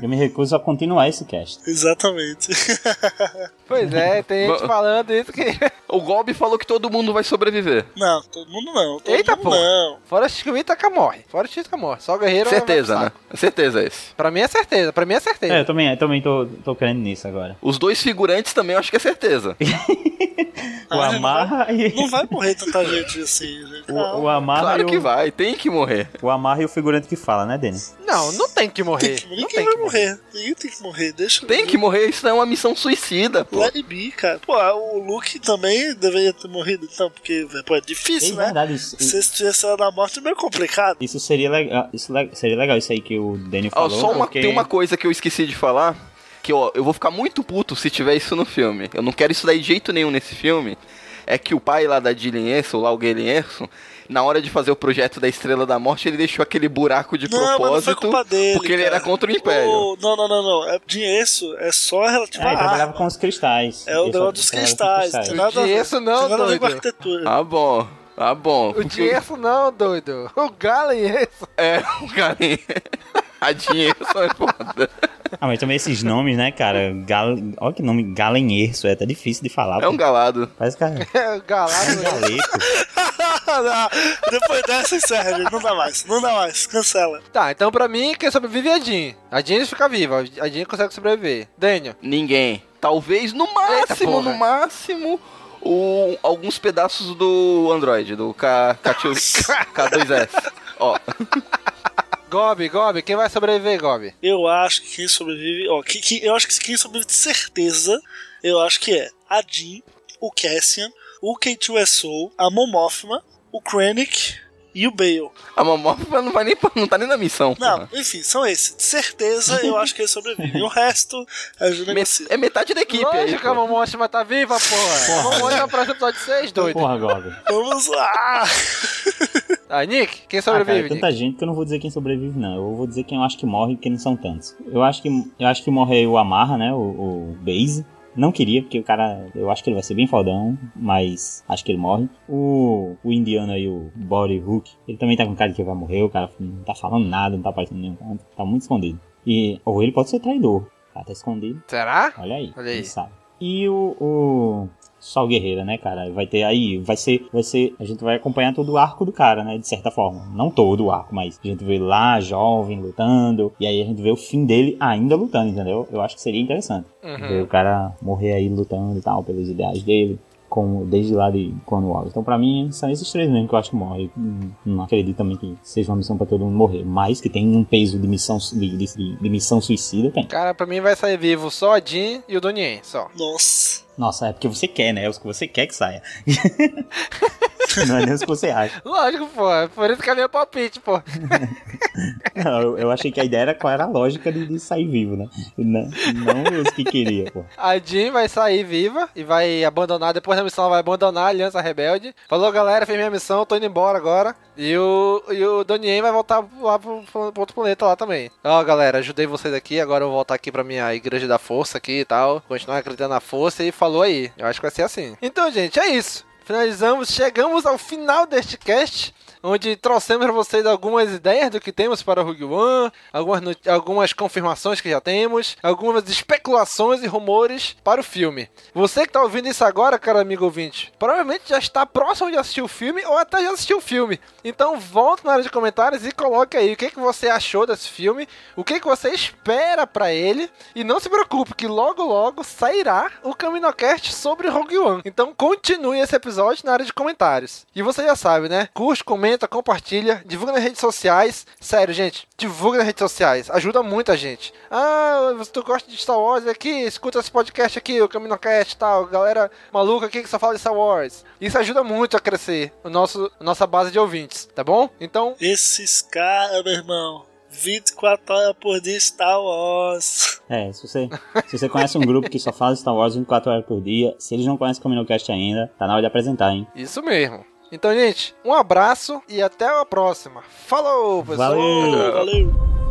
Eu me recuso a continuar esse cast. Exatamente. Pois é, tem gente falando isso que. O Gob falou que todo mundo vai sobreviver. Não, todo mundo não. Todo Eita, mundo pô. não. Fora Chiquita morre. Fora Chiquita morre. Só o Guerreiro vai Certeza, né? Certeza esse. Pra mim é certeza, pra mim é certeza. É, eu também, eu também tô, tô crendo nisso agora. Os dois figurantes também eu acho que é certeza. O Ah, Amarra não vai, e. não vai morrer tanta gente assim, gente. O, o Amarra Claro e o, que vai, tem que morrer. o Amarra e o figurante que fala, né, Denis? Não, não tem que morrer. Tem que, não ninguém tem vai que morrer. morrer. Ninguém tem que morrer. Deixa Tem que morrer, isso é uma missão suicida, pô. Let it be, cara. Pô, o Luke também deveria ter morrido, então, porque pô, é difícil, É né? verdade, isso, Se você tivesse na morte, é meio complicado. isso seria legal. Isso le- seria legal isso aí que o Ó, falou. só uma, porque... tem uma coisa que eu esqueci de falar, que ó, eu vou ficar muito puto se tiver isso no filme. Eu não quero isso daí de jeito nenhum nesse filme. É que o pai lá da Gillian Erso, lá o Galen Erso, na hora de fazer o projeto da Estrela da Morte, ele deixou aquele buraco de Não, mas não foi propósito, culpa dele. porque ele cara. era contra o Império. Ô, não, não, não, não. É, dinheiro é só relativo É, ele trabalhava com os cristais. É o Ele negócio dos cristais. Cristais. nada a. Gesso não, tem nada a ver com doido. arquitetura. Ah, bom. Ah, bom. O Porque- não, doido. O Galen é esse. É, o Galen. A Erso é foda. Ah, mas também esses nomes, né, cara? Gal... Olha que nome Galenherço, é até difícil de falar. É um galado. Parece que é É o Galado. um galeto. Não, Depois dessa, gente. Não dá mais. Não dá mais. Cancela. Tá, então pra mim, quem sobrevive é a Jean. A Jean fica viva, a Jean consegue sobreviver. Daniel. Ninguém. Talvez, no máximo, no máximo, o, alguns pedaços do Android, do K, K2, K2S. Ó, Gob, Gob, quem vai sobreviver, Gob? Eu acho que quem sobrevive. Ó, que, que- eu acho que quem sobrevive de certeza, eu acho que é a Jean, o Cassian, o K2SO, a Momothma, o Krennic e o Bale. a Momothma não vai nem, não tá nem na missão, Não, porra. enfim, são esses. De certeza eu acho que eles sobrevivem. O resto, a gente Me- negocia. é metade da equipe aí, Lógico que a pô. Momoshima tá viva, porra. A Momoshima aparece no episódio 6, doido. Porra, Gob. Vamos lá! Ah, Nick, quem Ah, cara, é sobrevive, tanta Nick? gente que eu não vou dizer quem sobrevive, não. Eu vou dizer quem eu acho que morre, porque não são tantos. Eu acho que, eu acho que morre o Amarra, né? O, o Base. Não queria, porque o cara. Eu acho que ele vai ser bem fodão, mas acho que ele morre. O, o Indiana e o Body Hook, ele também tá com cara de que vai morrer. O cara não tá falando nada, não tá aparecendo nenhum canto. Tá muito escondido. E, ou ele pode ser traidor. O cara tá escondido. Será? Olha aí. Olha aí. quem sabe. E o, o Sol Guerreira, né, cara? Vai ter aí, vai ser, vai ser, a gente vai acompanhar todo o arco do cara, né, de certa forma. Não todo o arco, mas a gente vê lá jovem lutando e aí a gente vê o fim dele ainda lutando, entendeu? Eu acho que seria interessante Uhum. ver o cara morrer aí lutando e tal pelos ideais dele. Com, desde lá de Clone Wars. Então, pra mim, são esses três mesmo que eu acho que morrem. Não acredito também que seja uma missão pra todo mundo morrer. Mas que tem um peso de missão, de, de- de missão suicida, tem. Cara, pra mim vai sair vivo só a Jean e o Donnie, só. Nossa. Nossa, é porque você quer, né? É os que você quer que saia. Não é nem os que você acha. Lógico, pô. Por isso que é meu palpite, pô. Não, eu, eu achei que a ideia era qual era a lógica de, de sair vivo, né? Não, não os que queria, pô. A Jean vai sair viva e vai abandonar, depois da missão ela vai abandonar a Aliança Rebelde. Falou, galera, fiz minha missão, tô indo embora agora. E o, e o Donnie vai voltar lá pro, pro outro planeta lá também. Ó, galera, ajudei vocês aqui, agora eu vou voltar aqui pra minha Igreja da Força aqui e tal. Continuar acreditando na força e falou aí. Eu acho que vai ser assim. Então, gente, é isso. Finalizamos, chegamos ao final deste cast. Onde trouxemos para vocês algumas ideias do que temos para Rogue One, algumas, algumas confirmações que já temos, algumas especulações e rumores para o filme. Você que está ouvindo isso agora, cara amigo ouvinte, provavelmente já está próximo de assistir o filme ou até já assistiu o filme. Então volta na área de comentários e coloque aí o que, que você achou desse filme, o que, que você espera para ele e não se preocupe que logo logo sairá o CaminoCast sobre Rogue One. Então continue esse episódio na área de comentários. E você já sabe, né? Curte, comenta, compartilha, divulga nas redes sociais. Sério, gente, divulga nas redes sociais. Ajuda muito a gente. Ah, tu gosta de Star Wars aqui, escuta esse podcast aqui, o CaminoCast e tal. Galera maluca aqui que só fala de Star Wars. Isso ajuda muito a crescer o nosso, a nossa base de ouvintes, tá bom? Então. Esses caras, meu irmão. 24 horas por dia Star Wars. É, se você, se você conhece um grupo que só fala Star Wars 24 horas por dia, se eles não conhecem o CaminoCast ainda, tá na hora de apresentar, hein? Isso mesmo. Então, gente, um abraço e até a próxima. Falou, pessoal! Valeu! Valeu!